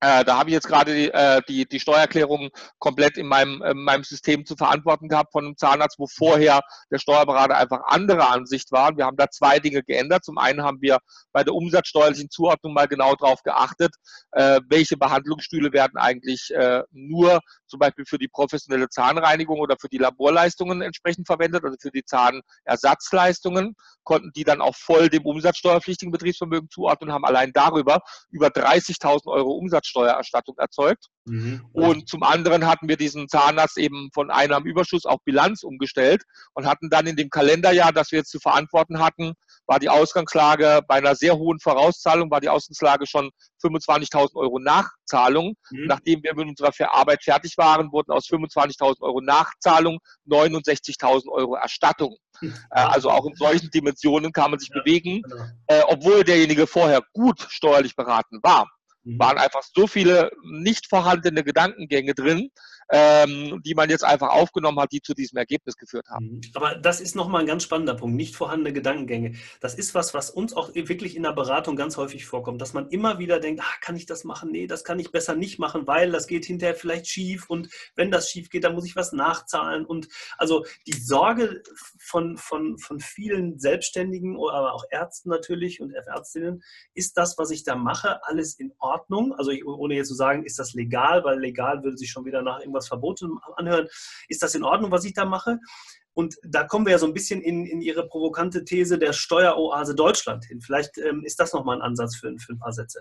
äh, da habe ich jetzt gerade die, äh, die, die Steuererklärung komplett in meinem, in meinem System zu verantworten gehabt von einem Zahnarzt, wo vorher der Steuerberater einfach anderer Ansicht war. Wir haben da zwei Dinge geändert. Zum einen haben wir bei der umsatzsteuerlichen Zuordnung mal genau darauf geachtet, äh, welche Behandlungsstühle werden eigentlich äh, nur zum Beispiel für die professionelle Zahnreinigung oder für die Laborleistungen entsprechend verwendet, also für die Zahnersatzleistungen, konnten die dann auch voll dem umsatzsteuerpflichtigen Betriebsvermögen zuordnen und haben allein darüber über 30.000 Euro Umsatzsteuererstattung erzeugt. Mhm. Und zum anderen hatten wir diesen Zahnarzt eben von Einnahmenüberschuss auf Bilanz umgestellt und hatten dann in dem Kalenderjahr, das wir jetzt zu verantworten hatten, war die Ausgangslage bei einer sehr hohen Vorauszahlung, war die Ausgangslage schon 25.000 Euro Nachzahlung. Mhm. Nachdem wir mit unserer Arbeit fertig waren, wurden aus 25.000 Euro Nachzahlung 69.000 Euro Erstattung. Mhm. Also auch in solchen Dimensionen kann man sich ja, bewegen, genau. äh, obwohl derjenige vorher gut steuerlich beraten war. Mhm. waren einfach so viele nicht vorhandene Gedankengänge drin, ähm, die man jetzt einfach aufgenommen hat, die zu diesem Ergebnis geführt haben. Mhm. Aber das ist nochmal ein ganz spannender Punkt, nicht vorhandene Gedankengänge. Das ist was, was uns auch wirklich in der Beratung ganz häufig vorkommt, dass man immer wieder denkt, ah, kann ich das machen? Nee, das kann ich besser nicht machen, weil das geht hinterher vielleicht schief und wenn das schief geht, dann muss ich was nachzahlen. Und also die Sorge von, von, von vielen Selbstständigen, aber auch Ärzten natürlich und Ärztinnen, ist das, was ich da mache, alles in Ordnung? Also ich, ohne jetzt zu sagen, ist das legal, weil legal würde sich schon wieder nach irgendwas was verboten anhören. Ist das in Ordnung, was ich da mache? Und da kommen wir ja so ein bisschen in, in Ihre provokante These der Steueroase Deutschland hin. Vielleicht ähm, ist das nochmal ein Ansatz für, für, ein paar Sätze.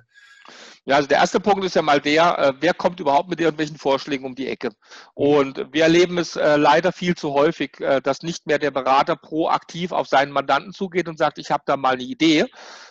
Ja, also der erste Punkt ist ja mal der, äh, wer kommt überhaupt mit irgendwelchen Vorschlägen um die Ecke? Und wir erleben es äh, leider viel zu häufig, äh, dass nicht mehr der Berater proaktiv auf seinen Mandanten zugeht und sagt, ich habe da mal eine Idee,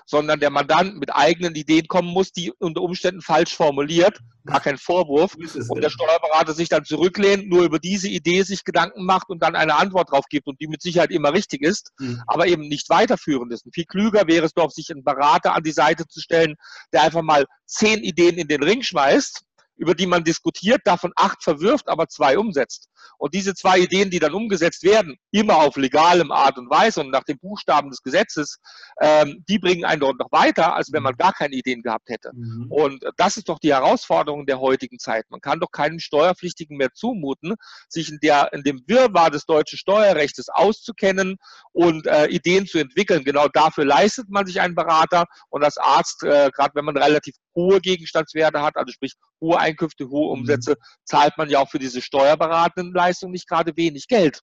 sondern der Mandant mit eigenen Ideen kommen muss, die unter Umständen falsch formuliert, gar kein Vorwurf, und der Steuerberater sich dann zurücklehnt, nur über diese Idee sich Gedanken macht und dann eine Antwort drauf gibt und die mit Sicherheit immer richtig ist, mhm. aber eben nicht weiterführend ist. Und viel klüger wäre es doch, sich einen Berater an die Seite zu stellen, der einfach mal zehn Ideen in den Ring schmeißt über die man diskutiert, davon acht verwirft, aber zwei umsetzt. Und diese zwei Ideen, die dann umgesetzt werden, immer auf legalem Art und Weise und nach den Buchstaben des Gesetzes, ähm, die bringen einen dort noch weiter, als wenn man gar keine Ideen gehabt hätte. Mhm. Und das ist doch die Herausforderung der heutigen Zeit. Man kann doch keinem Steuerpflichtigen mehr zumuten, sich in, der, in dem Wirrwarr des deutschen Steuerrechts auszukennen und äh, Ideen zu entwickeln. Genau dafür leistet man sich einen Berater und als Arzt, äh, gerade wenn man relativ hohe Gegenstandswerte hat, also sprich hohe Einkünfte, hohe mhm. Umsätze, zahlt man ja auch für diese steuerberatenden Leistungen nicht gerade wenig Geld.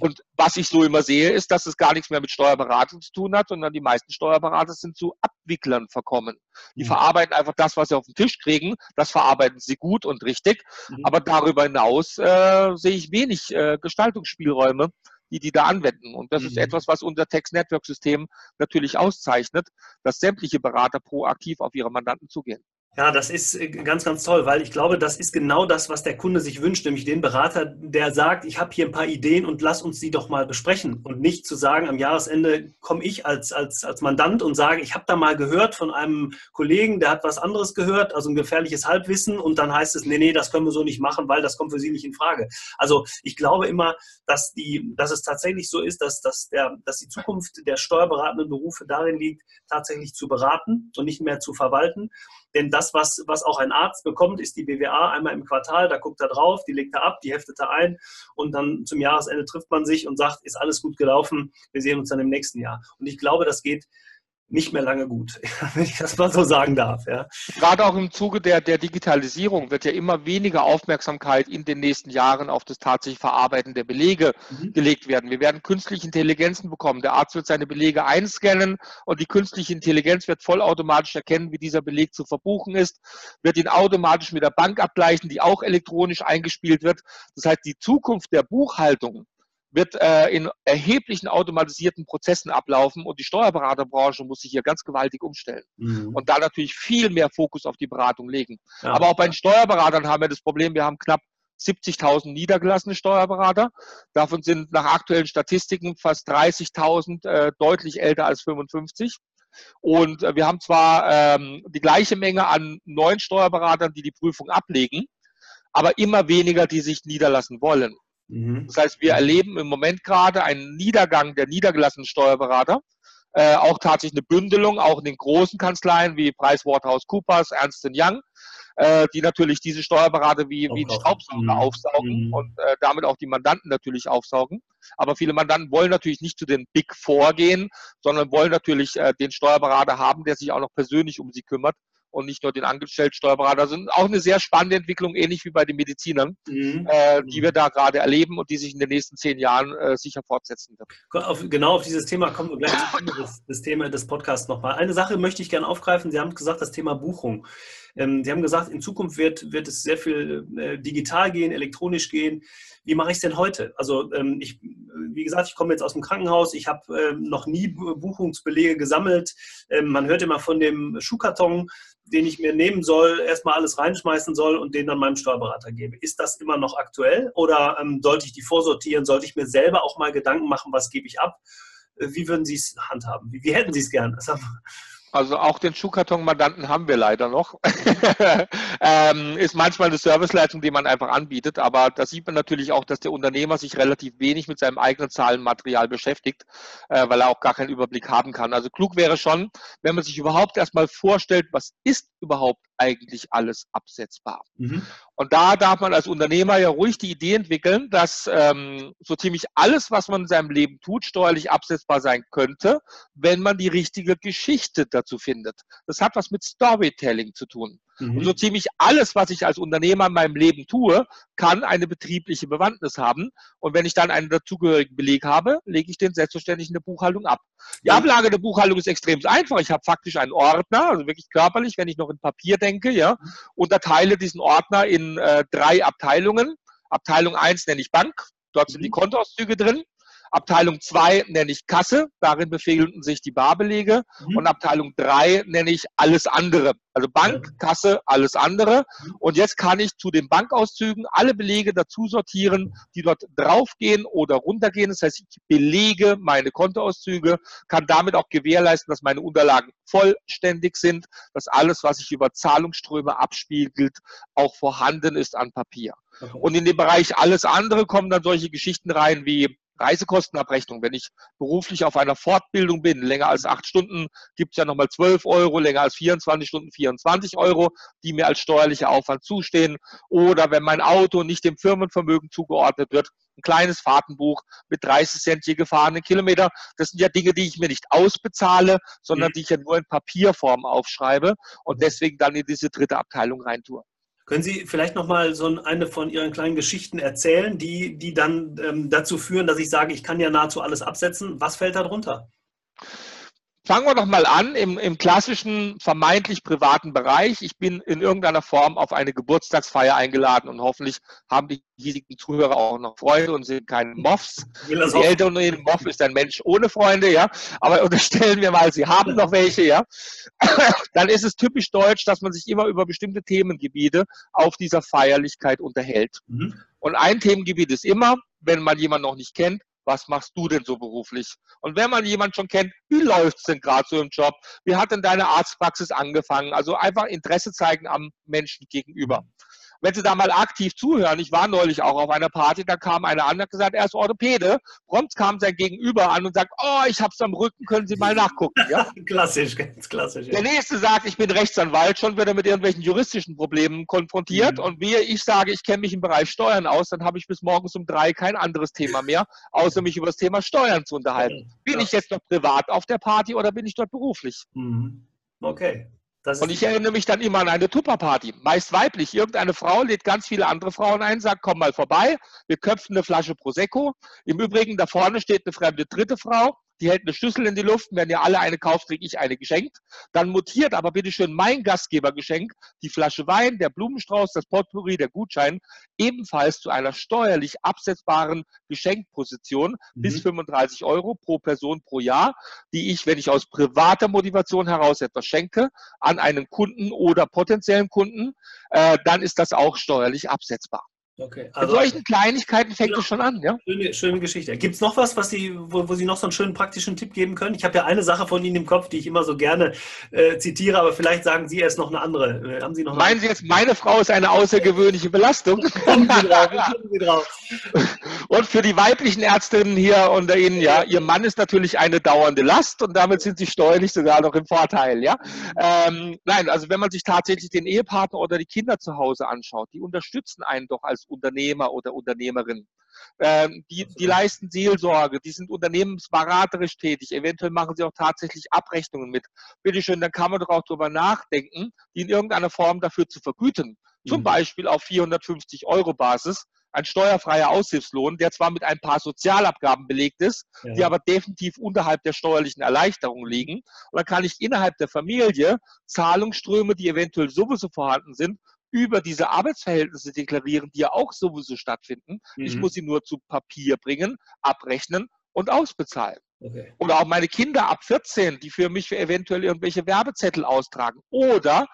Und was ich so immer sehe, ist, dass es gar nichts mehr mit Steuerberatung zu tun hat, sondern die meisten Steuerberater sind zu Abwicklern verkommen. Die mhm. verarbeiten einfach das, was sie auf den Tisch kriegen. Das verarbeiten sie gut und richtig. Mhm. Aber darüber hinaus äh, sehe ich wenig äh, Gestaltungsspielräume die die da anwenden. Und das mhm. ist etwas, was unser Text-Network-System natürlich auszeichnet, dass sämtliche Berater proaktiv auf ihre Mandanten zugehen. Ja, das ist äh, ganz, ganz toll, weil ich glaube, das ist genau das, was der Kunde sich wünscht, nämlich den Berater, der sagt, ich habe hier ein paar Ideen und lass uns die doch mal besprechen und nicht zu sagen, am Jahresende komme ich als, als, als Mandant und sage, ich habe da mal gehört von einem Kollegen, der hat was anderes gehört, also ein gefährliches Halbwissen und dann heißt es, nee, nee, das können wir so nicht machen, weil das kommt für Sie nicht in Frage. Also ich glaube immer, dass, die, dass es tatsächlich so ist, dass, dass, der, dass die Zukunft der steuerberatenden Berufe darin liegt, tatsächlich zu beraten und nicht mehr zu verwalten. Denn das, was, was auch ein Arzt bekommt, ist die BWA einmal im Quartal. Da guckt er drauf, die legt er ab, die heftet er ein und dann zum Jahresende trifft man sich und sagt, ist alles gut gelaufen, wir sehen uns dann im nächsten Jahr. Und ich glaube, das geht nicht mehr lange gut, [laughs] wenn ich das mal so sagen darf. Ja. Gerade auch im Zuge der, der Digitalisierung wird ja immer weniger Aufmerksamkeit in den nächsten Jahren auf das tatsächliche Verarbeiten der Belege mhm. gelegt werden. Wir werden künstliche Intelligenzen bekommen. Der Arzt wird seine Belege einscannen und die künstliche Intelligenz wird vollautomatisch erkennen, wie dieser Beleg zu verbuchen ist, wird ihn automatisch mit der Bank abgleichen, die auch elektronisch eingespielt wird. Das heißt, die Zukunft der Buchhaltung wird äh, in erheblichen automatisierten Prozessen ablaufen und die Steuerberaterbranche muss sich hier ganz gewaltig umstellen mhm. und da natürlich viel mehr Fokus auf die Beratung legen. Ja. Aber auch bei den Steuerberatern haben wir das Problem, wir haben knapp 70.000 niedergelassene Steuerberater. Davon sind nach aktuellen Statistiken fast 30.000 äh, deutlich älter als 55. Und äh, wir haben zwar ähm, die gleiche Menge an neuen Steuerberatern, die die Prüfung ablegen, aber immer weniger, die sich niederlassen wollen. Mhm. Das heißt, wir erleben im Moment gerade einen Niedergang der niedergelassenen Steuerberater. Äh, auch tatsächlich eine Bündelung, auch in den großen Kanzleien wie PricewaterhouseCoopers, Ernst Young, äh, die natürlich diese Steuerberater wie, wie Staubsauger mhm. aufsaugen mhm. und äh, damit auch die Mandanten natürlich aufsaugen. Aber viele Mandanten wollen natürlich nicht zu den Big Four gehen, sondern wollen natürlich äh, den Steuerberater haben, der sich auch noch persönlich um sie kümmert und nicht nur den Angestellten-Steuerberater. Das ist auch eine sehr spannende Entwicklung, ähnlich wie bei den Medizinern, mhm. äh, die wir da gerade erleben und die sich in den nächsten zehn Jahren äh, sicher fortsetzen wird. Genau auf dieses Thema kommen wir gleich zu das, das Thema des Podcasts nochmal. Eine Sache möchte ich gerne aufgreifen. Sie haben gesagt, das Thema Buchung. Ähm, Sie haben gesagt, in Zukunft wird, wird es sehr viel äh, digital gehen, elektronisch gehen. Wie mache ich es denn heute? Also ähm, ich, wie gesagt, ich komme jetzt aus dem Krankenhaus, ich habe ähm, noch nie Buchungsbelege gesammelt. Ähm, man hört immer von dem Schuhkarton, den ich mir nehmen soll, erstmal alles reinschmeißen soll und den dann meinem Steuerberater gebe. Ist das immer noch aktuell oder ähm, sollte ich die vorsortieren? Sollte ich mir selber auch mal Gedanken machen, was gebe ich ab? Äh, wie würden Sie es handhaben? Wie, wie hätten Sie es gern? Also auch den Schuhkarton-Mandanten haben wir leider noch. [laughs] ähm, ist manchmal eine Serviceleistung, die man einfach anbietet, aber da sieht man natürlich auch, dass der Unternehmer sich relativ wenig mit seinem eigenen Zahlenmaterial beschäftigt, äh, weil er auch gar keinen Überblick haben kann. Also klug wäre schon, wenn man sich überhaupt erstmal vorstellt, was ist überhaupt eigentlich alles absetzbar. Mhm. Und da darf man als Unternehmer ja ruhig die Idee entwickeln, dass ähm, so ziemlich alles, was man in seinem Leben tut, steuerlich absetzbar sein könnte, wenn man die richtige Geschichte dazu findet. Das hat was mit Storytelling zu tun. Mhm. Und so ziemlich alles, was ich als Unternehmer in meinem Leben tue, kann eine betriebliche Bewandtnis haben. Und wenn ich dann einen dazugehörigen Beleg habe, lege ich den selbstverständlich in der Buchhaltung ab. Die Ablage der Buchhaltung ist extrem einfach. Ich habe faktisch einen Ordner, also wirklich körperlich, wenn ich noch in Papier denke, ja, unterteile diesen Ordner in äh, drei Abteilungen. Abteilung 1 nenne ich Bank. Dort sind die mhm. Kontoauszüge drin. Abteilung 2 nenne ich Kasse, darin befinden sich die Barbelege. Mhm. Und Abteilung 3 nenne ich alles andere. Also Bank, Kasse, alles andere. Mhm. Und jetzt kann ich zu den Bankauszügen alle Belege dazu sortieren, die dort draufgehen oder runtergehen. Das heißt, ich belege meine Kontoauszüge, kann damit auch gewährleisten, dass meine Unterlagen vollständig sind, dass alles, was sich über Zahlungsströme abspiegelt, auch vorhanden ist an Papier. Und in dem Bereich alles andere kommen dann solche Geschichten rein wie Reisekostenabrechnung. Wenn ich beruflich auf einer Fortbildung bin, länger als acht Stunden, gibt es ja nochmal 12 Euro, länger als 24 Stunden 24 Euro, die mir als steuerlicher Aufwand zustehen. Oder wenn mein Auto nicht dem Firmenvermögen zugeordnet wird, ein kleines Fahrtenbuch mit 30 Cent je gefahrenen Kilometer. Das sind ja Dinge, die ich mir nicht ausbezahle, sondern mhm. die ich ja nur in Papierform aufschreibe und mhm. deswegen dann in diese dritte Abteilung reintue. Können Sie vielleicht nochmal so eine von Ihren kleinen Geschichten erzählen, die, die dann ähm, dazu führen, dass ich sage, ich kann ja nahezu alles absetzen? Was fällt da drunter? Fangen wir doch mal an im, im klassischen, vermeintlich privaten Bereich. Ich bin in irgendeiner Form auf eine Geburtstagsfeier eingeladen und hoffentlich haben die hiesigen Zuhörer auch noch Freunde und sind keine Moffs. Die Älteren in Moff ist ein Mensch ohne Freunde, ja. Aber unterstellen wir mal, sie haben noch welche, ja. [laughs] Dann ist es typisch deutsch, dass man sich immer über bestimmte Themengebiete auf dieser Feierlichkeit unterhält. Mhm. Und ein Themengebiet ist immer, wenn man jemanden noch nicht kennt, was machst du denn so beruflich? Und wenn man jemanden schon kennt, wie läuft es denn gerade so im Job? Wie hat denn deine Arztpraxis angefangen? Also einfach Interesse zeigen am Menschen gegenüber wenn Sie da mal aktiv zuhören, ich war neulich auch auf einer Party, da kam einer an und hat gesagt, er ist Orthopäde. Prompt kam sein Gegenüber an und sagt, oh, ich hab's am Rücken, können Sie mal nachgucken. Ja? [laughs] klassisch, ganz klassisch. Ja. Der nächste sagt, ich bin Rechtsanwalt, schon wird er mit irgendwelchen juristischen Problemen konfrontiert. Mhm. Und wie ich sage, ich kenne mich im Bereich Steuern aus, dann habe ich bis morgens um drei kein anderes Thema mehr, außer mich über das Thema Steuern zu unterhalten. Bin ja. ich jetzt noch privat auf der Party oder bin ich dort beruflich? Mhm. Okay. Und ich erinnere mich dann immer an eine Tupperparty, meist weiblich. Irgendeine Frau lädt ganz viele andere Frauen ein, sagt, komm mal vorbei, wir köpfen eine Flasche Prosecco. Im Übrigen, da vorne steht eine fremde dritte Frau, die hält eine Schlüssel in die Luft, wenn ihr alle eine kauft, kriege ich eine geschenkt. Dann mutiert aber bitte schön mein Gastgebergeschenk, die Flasche Wein, der Blumenstrauß, das Potpourri, der Gutschein, ebenfalls zu einer steuerlich absetzbaren Geschenkposition mhm. bis 35 Euro pro Person pro Jahr, die ich, wenn ich aus privater Motivation heraus etwas schenke, an einen Kunden oder potenziellen Kunden, äh, dann ist das auch steuerlich absetzbar. Okay, also Mit solchen Kleinigkeiten fängt es schon an, ja? Schöne, schöne Geschichte. Gibt es noch was, was Sie, wo, wo, Sie noch so einen schönen praktischen Tipp geben können? Ich habe ja eine Sache von Ihnen im Kopf, die ich immer so gerne äh, zitiere, aber vielleicht sagen Sie erst noch eine andere. Äh, haben Sie noch Meinen Sie jetzt, meine Frau ist eine außergewöhnliche Belastung? [laughs] Kommen Sie drauf, kommen Sie drauf. [laughs] Und für die weiblichen Ärztinnen hier unter Ihnen, ja, Ihr Mann ist natürlich eine dauernde Last und damit sind Sie steuerlich sogar noch im Vorteil, ja? Ähm, nein, also wenn man sich tatsächlich den Ehepartner oder die Kinder zu Hause anschaut, die unterstützen einen doch als Unternehmer oder Unternehmerin. Ähm, die, die leisten Seelsorge, die sind unternehmensberaterisch tätig, eventuell machen sie auch tatsächlich Abrechnungen mit. Bitte schön, dann kann man doch auch darüber nachdenken, die in irgendeiner Form dafür zu vergüten. Zum mhm. Beispiel auf 450 Euro Basis, ein steuerfreier Aushilfslohn, der zwar mit ein paar Sozialabgaben belegt ist, ja. die aber definitiv unterhalb der steuerlichen Erleichterung liegen. Und dann kann ich innerhalb der Familie Zahlungsströme, die eventuell sowieso vorhanden sind, über diese Arbeitsverhältnisse deklarieren, die ja auch sowieso stattfinden. Mhm. Ich muss sie nur zu Papier bringen, abrechnen und ausbezahlen. Okay. Oder auch meine Kinder ab 14, die für mich eventuell irgendwelche Werbezettel austragen. Oder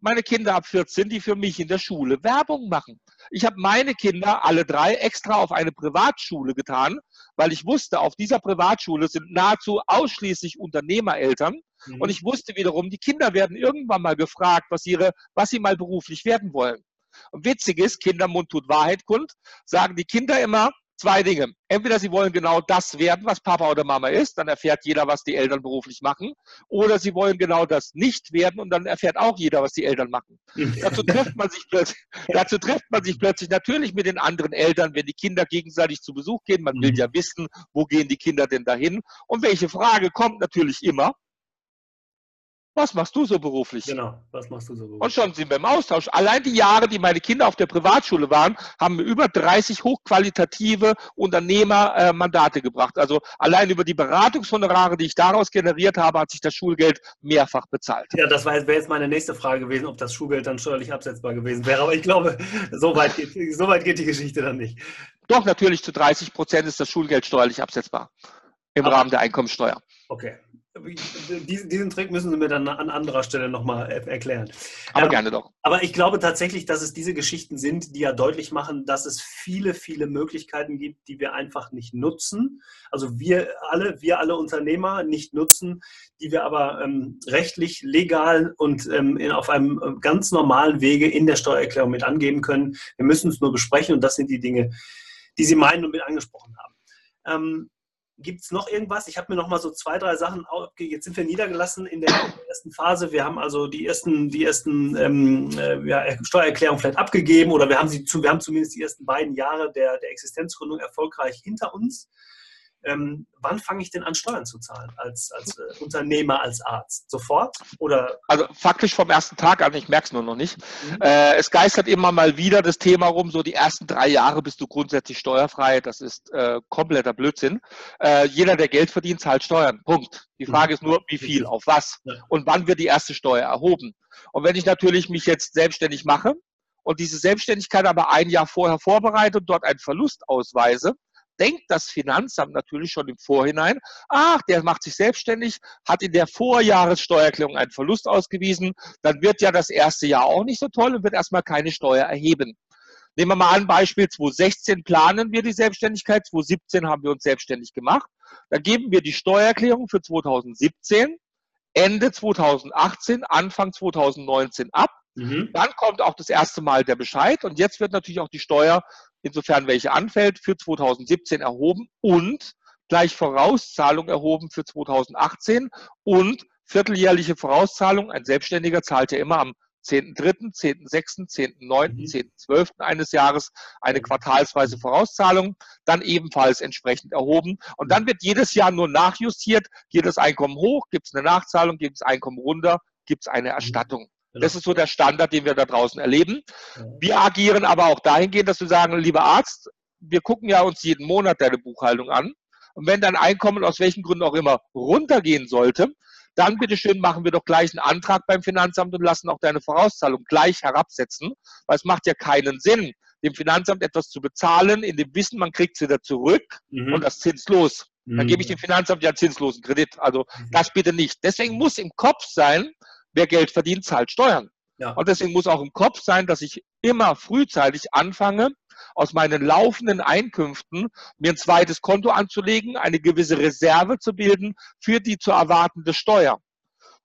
meine Kinder ab 14, die für mich in der Schule Werbung machen. Ich habe meine Kinder, alle drei, extra auf eine Privatschule getan, weil ich wusste, auf dieser Privatschule sind nahezu ausschließlich Unternehmereltern. Mhm. Und ich wusste wiederum, die Kinder werden irgendwann mal gefragt, was, ihre, was sie mal beruflich werden wollen. Und witzig ist, Kindermund tut Wahrheit kund, sagen die Kinder immer, zwei Dinge. Entweder sie wollen genau das werden, was Papa oder Mama ist, dann erfährt jeder, was die Eltern beruflich machen. Oder sie wollen genau das nicht werden und dann erfährt auch jeder, was die Eltern machen. dazu, trifft man sich plötzlich, [laughs] dazu trifft man sich plötzlich natürlich mit den anderen Eltern, wenn die Kinder gegenseitig zu Besuch gehen. Man will mhm. ja wissen, wo gehen die Kinder denn dahin? Und welche Frage kommt natürlich immer? Was machst du so beruflich? Genau, was machst du so beruflich? Und schon sind wir im Austausch. Allein die Jahre, die meine Kinder auf der Privatschule waren, haben mir über 30 hochqualitative Unternehmermandate gebracht. Also allein über die Beratungshonorare, die ich daraus generiert habe, hat sich das Schulgeld mehrfach bezahlt. Ja, das wäre jetzt meine nächste Frage gewesen, ob das Schulgeld dann steuerlich absetzbar gewesen wäre. Aber ich glaube, so weit geht, so weit geht die Geschichte dann nicht. Doch, natürlich zu 30 Prozent ist das Schulgeld steuerlich absetzbar im Aber, Rahmen der Einkommensteuer. Okay, diesen Trick müssen Sie mir dann an anderer Stelle nochmal erklären. Aber ähm, gerne doch. Aber ich glaube tatsächlich, dass es diese Geschichten sind, die ja deutlich machen, dass es viele, viele Möglichkeiten gibt, die wir einfach nicht nutzen. Also wir alle, wir alle Unternehmer nicht nutzen, die wir aber ähm, rechtlich, legal und ähm, in, auf einem äh, ganz normalen Wege in der Steuererklärung mit angeben können. Wir müssen es nur besprechen und das sind die Dinge, die Sie meinen und mit angesprochen haben. Gibt es noch irgendwas? Ich habe mir noch mal so zwei, drei Sachen, jetzt sind wir niedergelassen in der ersten Phase. Wir haben also die ersten, die ersten ähm, äh, ja, Steuererklärungen vielleicht abgegeben oder wir haben, sie zu, wir haben zumindest die ersten beiden Jahre der, der Existenzgründung erfolgreich hinter uns ähm, wann fange ich denn an, Steuern zu zahlen als, als äh, Unternehmer, als Arzt? Sofort? Oder? Also faktisch vom ersten Tag an, ich merke es nur noch nicht. Mhm. Äh, es geistert immer mal wieder das Thema rum, so die ersten drei Jahre bist du grundsätzlich steuerfrei. Das ist äh, kompletter Blödsinn. Äh, jeder, der Geld verdient, zahlt Steuern. Punkt. Die mhm. Frage mhm. ist nur, wie viel, auf was ja. und wann wird die erste Steuer erhoben. Und wenn ich natürlich mich jetzt selbstständig mache, und diese Selbstständigkeit aber ein Jahr vorher vorbereite und dort einen Verlust ausweise, denkt das Finanzamt natürlich schon im Vorhinein, ach, der macht sich selbstständig, hat in der Vorjahressteuererklärung einen Verlust ausgewiesen, dann wird ja das erste Jahr auch nicht so toll und wird erstmal keine Steuer erheben. Nehmen wir mal an, Beispiel 2016 planen wir die Selbstständigkeit, 2017 haben wir uns selbstständig gemacht. Dann geben wir die Steuererklärung für 2017, Ende 2018, Anfang 2019 ab. Mhm. Dann kommt auch das erste Mal der Bescheid und jetzt wird natürlich auch die Steuer insofern welche anfällt, für 2017 erhoben und gleich Vorauszahlung erhoben für 2018 und vierteljährliche Vorauszahlung. Ein Selbstständiger zahlt ja immer am 10.3., 10.6., 10.9., 10.12. eines Jahres eine quartalsweise Vorauszahlung, dann ebenfalls entsprechend erhoben. Und dann wird jedes Jahr nur nachjustiert, geht das Einkommen hoch, gibt es eine Nachzahlung, gibt es Einkommen runter, gibt es eine Erstattung. Genau. Das ist so der Standard, den wir da draußen erleben. Wir agieren aber auch dahingehend, dass wir sagen, lieber Arzt, wir gucken ja uns jeden Monat deine Buchhaltung an. Und wenn dein Einkommen aus welchen Gründen auch immer runtergehen sollte, dann bitteschön machen wir doch gleich einen Antrag beim Finanzamt und lassen auch deine Vorauszahlung gleich herabsetzen, weil es macht ja keinen Sinn, dem Finanzamt etwas zu bezahlen, in dem Wissen, man kriegt es wieder zurück mhm. und das zinslos. Dann mhm. gebe ich dem Finanzamt ja zinslosen Kredit. Also mhm. das bitte nicht. Deswegen muss im Kopf sein, wer Geld verdient, zahlt Steuern. Ja. Und deswegen muss auch im Kopf sein, dass ich immer frühzeitig anfange, aus meinen laufenden Einkünften mir ein zweites Konto anzulegen, eine gewisse Reserve zu bilden für die zu erwartende Steuer.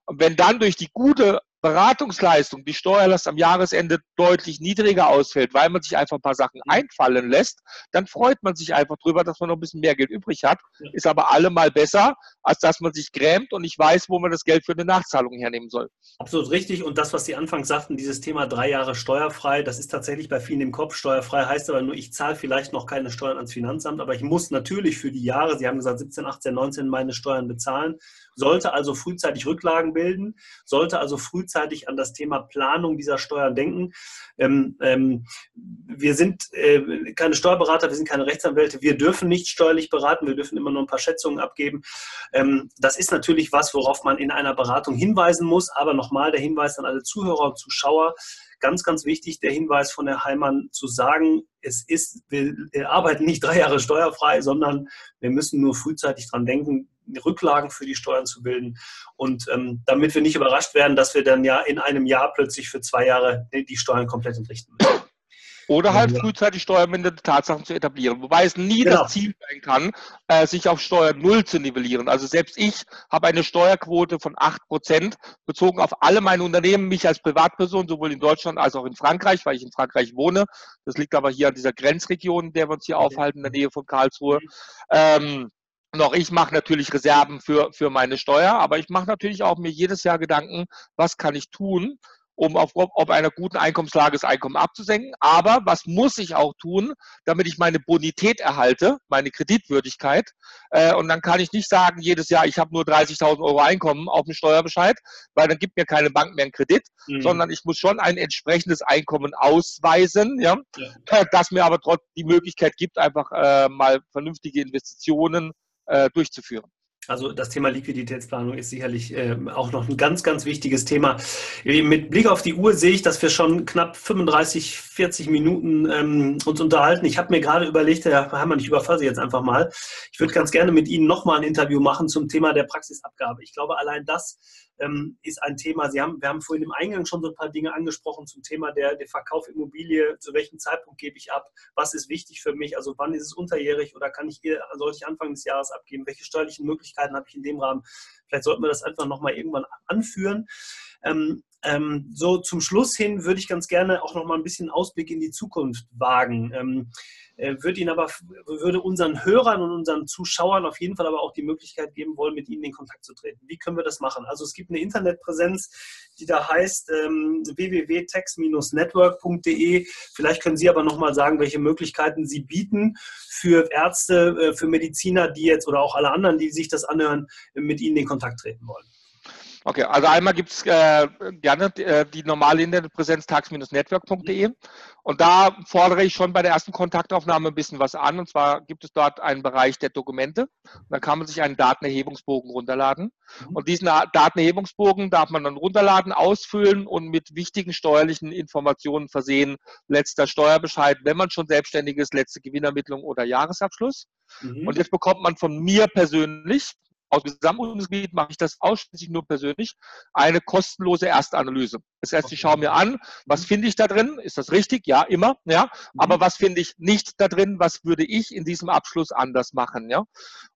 Und wenn dann durch die gute Beratungsleistung die Steuerlast am Jahresende deutlich niedriger ausfällt, weil man sich einfach ein paar Sachen mhm. einfallen lässt, dann freut man sich einfach drüber, dass man noch ein bisschen mehr Geld übrig hat. Ist aber allemal besser, als dass man sich grämt und nicht weiß, wo man das Geld für eine Nachzahlung hernehmen soll. Absolut richtig. Und das, was Sie anfangs sagten, dieses Thema drei Jahre steuerfrei, das ist tatsächlich bei vielen im Kopf. Steuerfrei heißt aber nur, ich zahle vielleicht noch keine Steuern ans Finanzamt, aber ich muss natürlich für die Jahre, Sie haben gesagt 17, 18, 19, meine Steuern bezahlen sollte also frühzeitig Rücklagen bilden, sollte also frühzeitig an das Thema Planung dieser Steuern denken. Ähm, ähm, wir sind äh, keine Steuerberater, wir sind keine Rechtsanwälte, wir dürfen nicht steuerlich beraten, wir dürfen immer nur ein paar Schätzungen abgeben. Ähm, das ist natürlich was, worauf man in einer Beratung hinweisen muss, aber nochmal der Hinweis an alle Zuhörer und Zuschauer, ganz, ganz wichtig, der Hinweis von Herrn Heimann zu sagen, es ist, wir arbeiten nicht drei Jahre steuerfrei, sondern wir müssen nur frühzeitig dran denken, Rücklagen für die Steuern zu bilden. Und ähm, damit wir nicht überrascht werden, dass wir dann ja in einem Jahr plötzlich für zwei Jahre die Steuern komplett entrichten müssen. Oder halt frühzeitig steuermindernde Tatsachen zu etablieren. Wobei es nie genau. das Ziel sein kann, äh, sich auf Steuer Null zu nivellieren. Also selbst ich habe eine Steuerquote von 8% bezogen auf alle meine Unternehmen, mich als Privatperson, sowohl in Deutschland als auch in Frankreich, weil ich in Frankreich wohne. Das liegt aber hier an dieser Grenzregion, in der wir uns hier aufhalten, in der Nähe von Karlsruhe. Ähm, noch ich mache natürlich Reserven für, für meine Steuer, aber ich mache natürlich auch mir jedes Jahr Gedanken, was kann ich tun, um auf, auf einer guten Einkommenslage das Einkommen abzusenken. Aber was muss ich auch tun, damit ich meine Bonität erhalte, meine Kreditwürdigkeit? Äh, und dann kann ich nicht sagen, jedes Jahr, ich habe nur 30.000 Euro Einkommen auf dem Steuerbescheid, weil dann gibt mir keine Bank mehr einen Kredit, mhm. sondern ich muss schon ein entsprechendes Einkommen ausweisen, ja, ja. das mir aber trotzdem die Möglichkeit gibt, einfach äh, mal vernünftige Investitionen äh, durchzuführen. Also das Thema Liquiditätsplanung ist sicherlich äh, auch noch ein ganz, ganz wichtiges Thema. Mit Blick auf die Uhr sehe ich, dass wir schon knapp 35, 40 Minuten ähm, uns unterhalten. Ich habe mir gerade überlegt, Herr Hermann, ich überfasse jetzt einfach mal. Ich würde ganz gerne mit Ihnen nochmal ein Interview machen zum Thema der Praxisabgabe. Ich glaube, allein das ähm, ist ein Thema. Sie haben, wir haben vorhin im Eingang schon so ein paar Dinge angesprochen zum Thema der, der Verkauf Immobilie. Zu welchem Zeitpunkt gebe ich ab? Was ist wichtig für mich? Also wann ist es unterjährig oder kann ich, sollte ich Anfang des Jahres abgeben? Welche steuerlichen Möglichkeiten habe ich in dem Rahmen? Vielleicht sollten wir das einfach nochmal irgendwann anführen. Ähm, ähm, so zum Schluss hin würde ich ganz gerne auch noch mal ein bisschen Ausblick in die Zukunft wagen. Äh, würde Ihnen aber würde unseren Hörern und unseren Zuschauern auf jeden Fall aber auch die Möglichkeit geben wollen, mit Ihnen in Kontakt zu treten. Wie können wir das machen? Also es gibt eine Internetpräsenz, die da heißt ähm, www.tex-network.de. Vielleicht können Sie aber noch mal sagen, welche Möglichkeiten Sie bieten für Ärzte, äh, für Mediziner, die jetzt oder auch alle anderen, die sich das anhören, mit Ihnen in Kontakt treten wollen. Okay, also einmal gibt es äh, gerne äh, die normale Internetpräsenz tax-network.de und da fordere ich schon bei der ersten Kontaktaufnahme ein bisschen was an und zwar gibt es dort einen Bereich der Dokumente. Da kann man sich einen Datenerhebungsbogen runterladen mhm. und diesen Datenerhebungsbogen darf man dann runterladen, ausfüllen und mit wichtigen steuerlichen Informationen versehen. Letzter Steuerbescheid, wenn man schon selbstständig ist, letzte Gewinnermittlung oder Jahresabschluss. Mhm. Und jetzt bekommt man von mir persönlich aus dem Gesamtbundesgebiet mache ich das ausschließlich nur persönlich, eine kostenlose Erstanalyse. Das heißt, ich schaue mir an, was mhm. finde ich da drin? Ist das richtig? Ja, immer, ja. Mhm. Aber was finde ich nicht da drin? Was würde ich in diesem Abschluss anders machen, ja?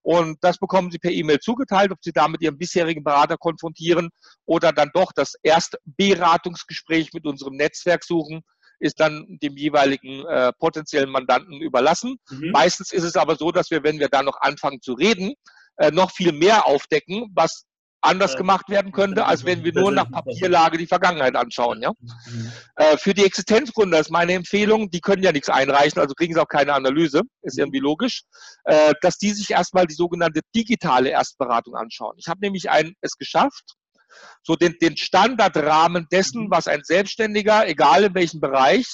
Und das bekommen Sie per E-Mail zugeteilt, ob Sie da mit Ihrem bisherigen Berater konfrontieren oder dann doch das Erstberatungsgespräch mit unserem Netzwerk suchen ist dann dem jeweiligen äh, potenziellen Mandanten überlassen. Mhm. Meistens ist es aber so, dass wir, wenn wir da noch anfangen zu reden, äh, noch viel mehr aufdecken, was anders gemacht werden könnte, als wenn wir nur nach Papierlage die Vergangenheit anschauen. Ja? Mhm. Äh, für die Existenzgründer ist meine Empfehlung, die können ja nichts einreichen, also kriegen sie auch keine Analyse, ist mhm. irgendwie logisch, äh, dass die sich erstmal die sogenannte digitale Erstberatung anschauen. Ich habe nämlich ein, es geschafft, so den, den Standardrahmen dessen, mhm. was ein Selbstständiger, egal in welchem Bereich,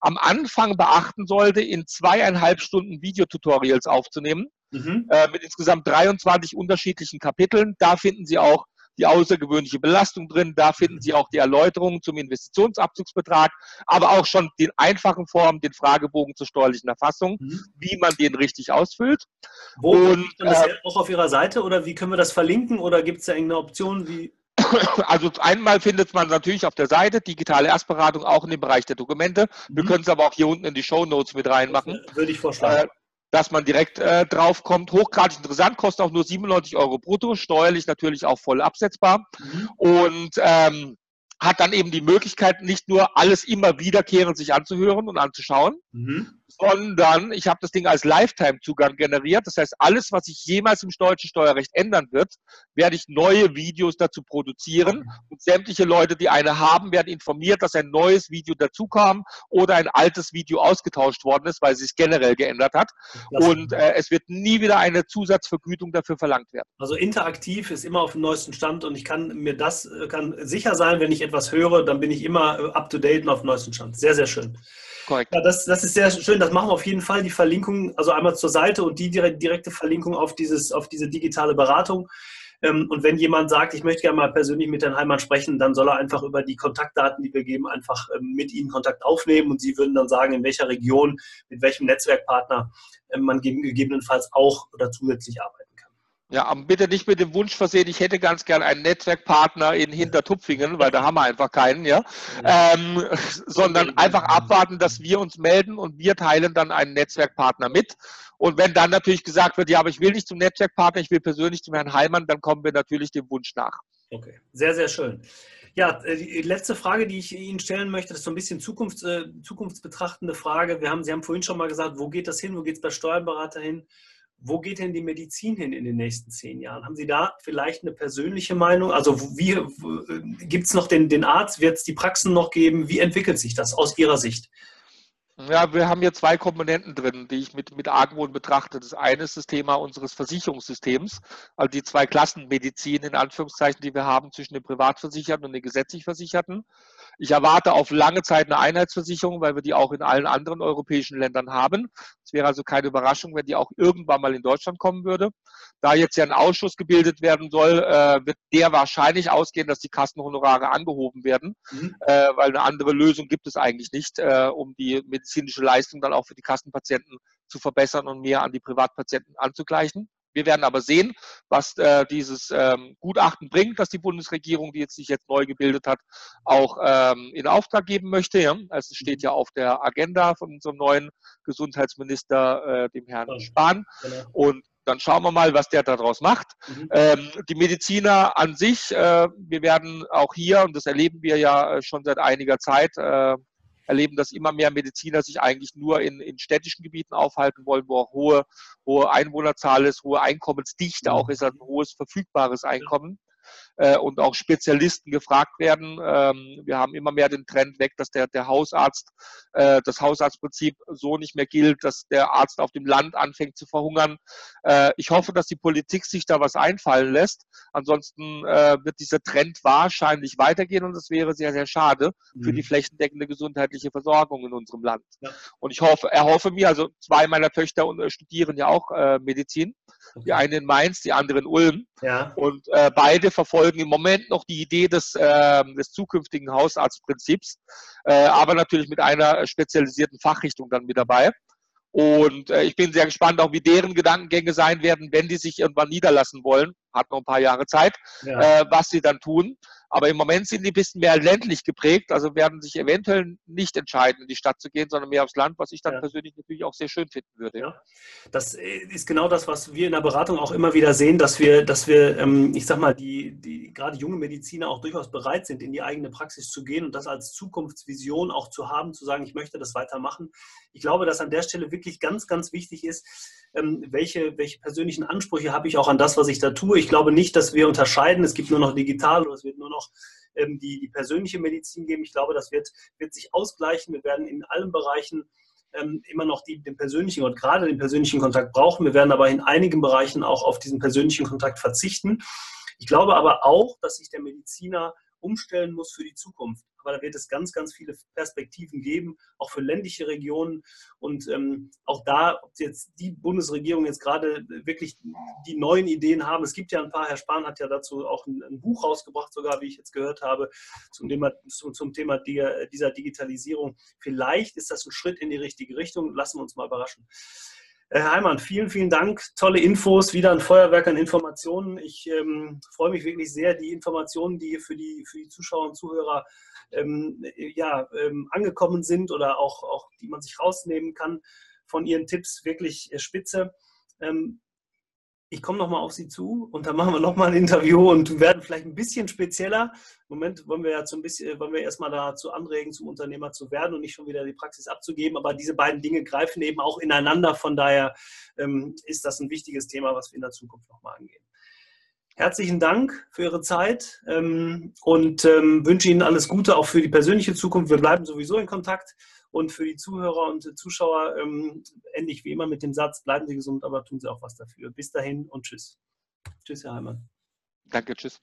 am Anfang beachten sollte, in zweieinhalb Stunden Videotutorials aufzunehmen mhm. äh, mit insgesamt 23 unterschiedlichen Kapiteln. Da finden Sie auch die außergewöhnliche Belastung drin. Da finden Sie auch die Erläuterungen zum Investitionsabzugsbetrag, aber auch schon den einfachen Formen, den Fragebogen zur steuerlichen Erfassung, mhm. wie man den richtig ausfüllt. Wo und das äh, auch auf Ihrer Seite oder wie können wir das verlinken oder gibt es da irgendeine Option, wie [coughs] also einmal findet man natürlich auf der Seite digitale Erstberatung auch in dem Bereich der Dokumente. Wir mhm. können es aber auch hier unten in die Show Notes mit reinmachen. Würde ich vorschlagen. Dass man direkt äh, drauf kommt. Hochgradig interessant, kostet auch nur 97 Euro brutto, steuerlich natürlich auch voll absetzbar. Mhm. Und ähm, hat dann eben die Möglichkeit, nicht nur alles immer wiederkehrend sich anzuhören und anzuschauen, mhm sondern ich habe das Ding als Lifetime-Zugang generiert. Das heißt, alles, was sich jemals im deutschen Steuerrecht ändern wird, werde ich neue Videos dazu produzieren. Und sämtliche Leute, die eine haben, werden informiert, dass ein neues Video dazukam oder ein altes Video ausgetauscht worden ist, weil es sich generell geändert hat. Und äh, es wird nie wieder eine Zusatzvergütung dafür verlangt werden. Also interaktiv ist immer auf dem neuesten Stand und ich kann mir das äh, kann sicher sein, wenn ich etwas höre, dann bin ich immer äh, up to date und auf dem neuesten Stand. Sehr, sehr schön. Korrekt. Ja, das, das ist sehr schön. Das machen wir auf jeden Fall. Die Verlinkung, also einmal zur Seite und die direkte Verlinkung auf, dieses, auf diese digitale Beratung. Ähm, und wenn jemand sagt, ich möchte gerne mal persönlich mit Herrn Heimann sprechen, dann soll er einfach über die Kontaktdaten, die wir geben, einfach ähm, mit Ihnen Kontakt aufnehmen und Sie würden dann sagen, in welcher Region, mit welchem Netzwerkpartner ähm, man gegebenenfalls auch oder zusätzlich arbeitet. Ja, aber bitte nicht mit dem Wunsch versehen, ich hätte ganz gern einen Netzwerkpartner in Hintertupfingen, weil da haben wir einfach keinen, ja. Ähm, [laughs] sondern einfach abwarten, dass wir uns melden und wir teilen dann einen Netzwerkpartner mit. Und wenn dann natürlich gesagt wird, ja, aber ich will nicht zum Netzwerkpartner, ich will persönlich zum Herrn Heimann, dann kommen wir natürlich dem Wunsch nach. Okay, sehr, sehr schön. Ja, äh, die letzte Frage, die ich Ihnen stellen möchte, das ist so ein bisschen Zukunfts, äh, zukunftsbetrachtende Frage. Wir haben, Sie haben vorhin schon mal gesagt, wo geht das hin, wo geht es bei Steuerberater hin? Wo geht denn die Medizin hin in den nächsten zehn Jahren? Haben Sie da vielleicht eine persönliche Meinung? Also wie gibt es noch den, den Arzt? Wird es die Praxen noch geben? Wie entwickelt sich das aus Ihrer Sicht? Ja, wir haben hier zwei Komponenten drin, die ich mit, mit Argwohn betrachte. Das eine ist das Thema unseres Versicherungssystems, also die zwei Klassenmedizin in Anführungszeichen, die wir haben zwischen den Privatversicherten und den gesetzlich Versicherten. Ich erwarte auf lange Zeit eine Einheitsversicherung, weil wir die auch in allen anderen europäischen Ländern haben. Es wäre also keine Überraschung, wenn die auch irgendwann mal in Deutschland kommen würde. Da jetzt ja ein Ausschuss gebildet werden soll, äh, wird der wahrscheinlich ausgehen, dass die Kassenhonorare angehoben werden, mhm. äh, weil eine andere Lösung gibt es eigentlich nicht, äh, um die medizinische Leistung dann auch für die Kassenpatienten zu verbessern und mehr an die Privatpatienten anzugleichen. Wir werden aber sehen, was äh, dieses ähm, Gutachten bringt, das die Bundesregierung, die jetzt sich jetzt neu gebildet hat, auch ähm, in Auftrag geben möchte. Ja? Also es steht ja auf der Agenda von unserem neuen Gesundheitsminister, äh, dem Herrn Spahn. Genau. Und dann schauen wir mal, was der daraus macht. Mhm. Ähm, die Mediziner an sich, äh, wir werden auch hier, und das erleben wir ja äh, schon seit einiger Zeit, äh, erleben, dass immer mehr Mediziner sich eigentlich nur in, in städtischen Gebieten aufhalten wollen, wo auch hohe, hohe Einwohnerzahl ist, hohe Einkommensdichte auch ist, also ein hohes verfügbares Einkommen äh, und auch Spezialisten gefragt werden. Ähm, wir haben immer mehr den Trend weg, dass der, der Hausarzt, äh, das Hausarztprinzip so nicht mehr gilt, dass der Arzt auf dem Land anfängt zu verhungern. Äh, ich hoffe, dass die Politik sich da was einfallen lässt. Ansonsten äh, wird dieser Trend wahrscheinlich weitergehen und das wäre sehr, sehr schade mhm. für die mhm. flächendeckende gesundheitliche Versorgung in unserem Land. Ja. Und ich hoffe, erhoffe mir, also zwei meiner Töchter äh, studieren ja auch äh, Medizin. Okay. Die eine in Mainz, die andere in Ulm. Ja. Und äh, beide verfolgen im Moment noch die Idee des, äh, des zukünftigen Hausarztprinzips, äh, aber natürlich mit einer spezialisierten Fachrichtung dann mit dabei. Und äh, ich bin sehr gespannt, auch wie deren Gedankengänge sein werden, wenn die sich irgendwann niederlassen wollen. Hat noch ein paar Jahre Zeit, ja. äh, was sie dann tun. Aber im Moment sind die ein bisschen mehr ländlich geprägt, also werden sich eventuell nicht entscheiden, in die Stadt zu gehen, sondern mehr aufs Land, was ich dann ja. persönlich natürlich auch sehr schön finden würde. Ja. Das äh, ist genau das, was wir in der Beratung auch immer wieder sehen, dass wir, dass wir, ähm, ich sag mal, die, die gerade junge Mediziner auch durchaus bereit sind, in die eigene Praxis zu gehen und das als Zukunftsvision auch zu haben, zu sagen, ich möchte das weitermachen. Ich glaube, dass an der Stelle wirklich ganz, ganz wichtig ist, ähm, welche, welche persönlichen Ansprüche habe ich auch an das, was ich da tue. Ich glaube nicht, dass wir unterscheiden, es gibt nur noch digital oder es wird nur noch ähm, die, die persönliche Medizin geben. Ich glaube, das wird, wird sich ausgleichen. Wir werden in allen Bereichen ähm, immer noch die, den persönlichen und gerade den persönlichen Kontakt brauchen. Wir werden aber in einigen Bereichen auch auf diesen persönlichen Kontakt verzichten. Ich glaube aber auch, dass sich der Mediziner umstellen muss für die Zukunft aber da wird es ganz, ganz viele Perspektiven geben, auch für ländliche Regionen. Und ähm, auch da, ob jetzt die Bundesregierung jetzt gerade wirklich die neuen Ideen haben. Es gibt ja ein paar, Herr Spahn hat ja dazu auch ein, ein Buch rausgebracht, sogar, wie ich jetzt gehört habe, zum Thema, zum, zum Thema dieser Digitalisierung. Vielleicht ist das ein Schritt in die richtige Richtung. Lassen wir uns mal überraschen. Herr Heimann, vielen, vielen Dank. Tolle Infos, wieder ein Feuerwerk an Informationen. Ich ähm, freue mich wirklich sehr, die Informationen, die für die, für die Zuschauer und Zuhörer ähm, ja, ähm, angekommen sind oder auch, auch die man sich rausnehmen kann von Ihren Tipps, wirklich äh, spitze. Ich komme nochmal auf Sie zu und dann machen wir nochmal ein Interview und werden vielleicht ein bisschen spezieller. Im Moment wollen wir ja ein bisschen, wollen wir erstmal dazu anregen, zum Unternehmer zu werden und nicht schon wieder die Praxis abzugeben. Aber diese beiden Dinge greifen eben auch ineinander. Von daher ähm, ist das ein wichtiges Thema, was wir in der Zukunft nochmal angehen. Herzlichen Dank für Ihre Zeit ähm, und ähm, wünsche Ihnen alles Gute auch für die persönliche Zukunft. Wir bleiben sowieso in Kontakt und für die Zuhörer und Zuschauer ähm, ähnlich wie immer mit dem Satz, bleiben Sie gesund, aber tun Sie auch was dafür. Bis dahin und tschüss. Tschüss, Herr Heimann. Danke, tschüss.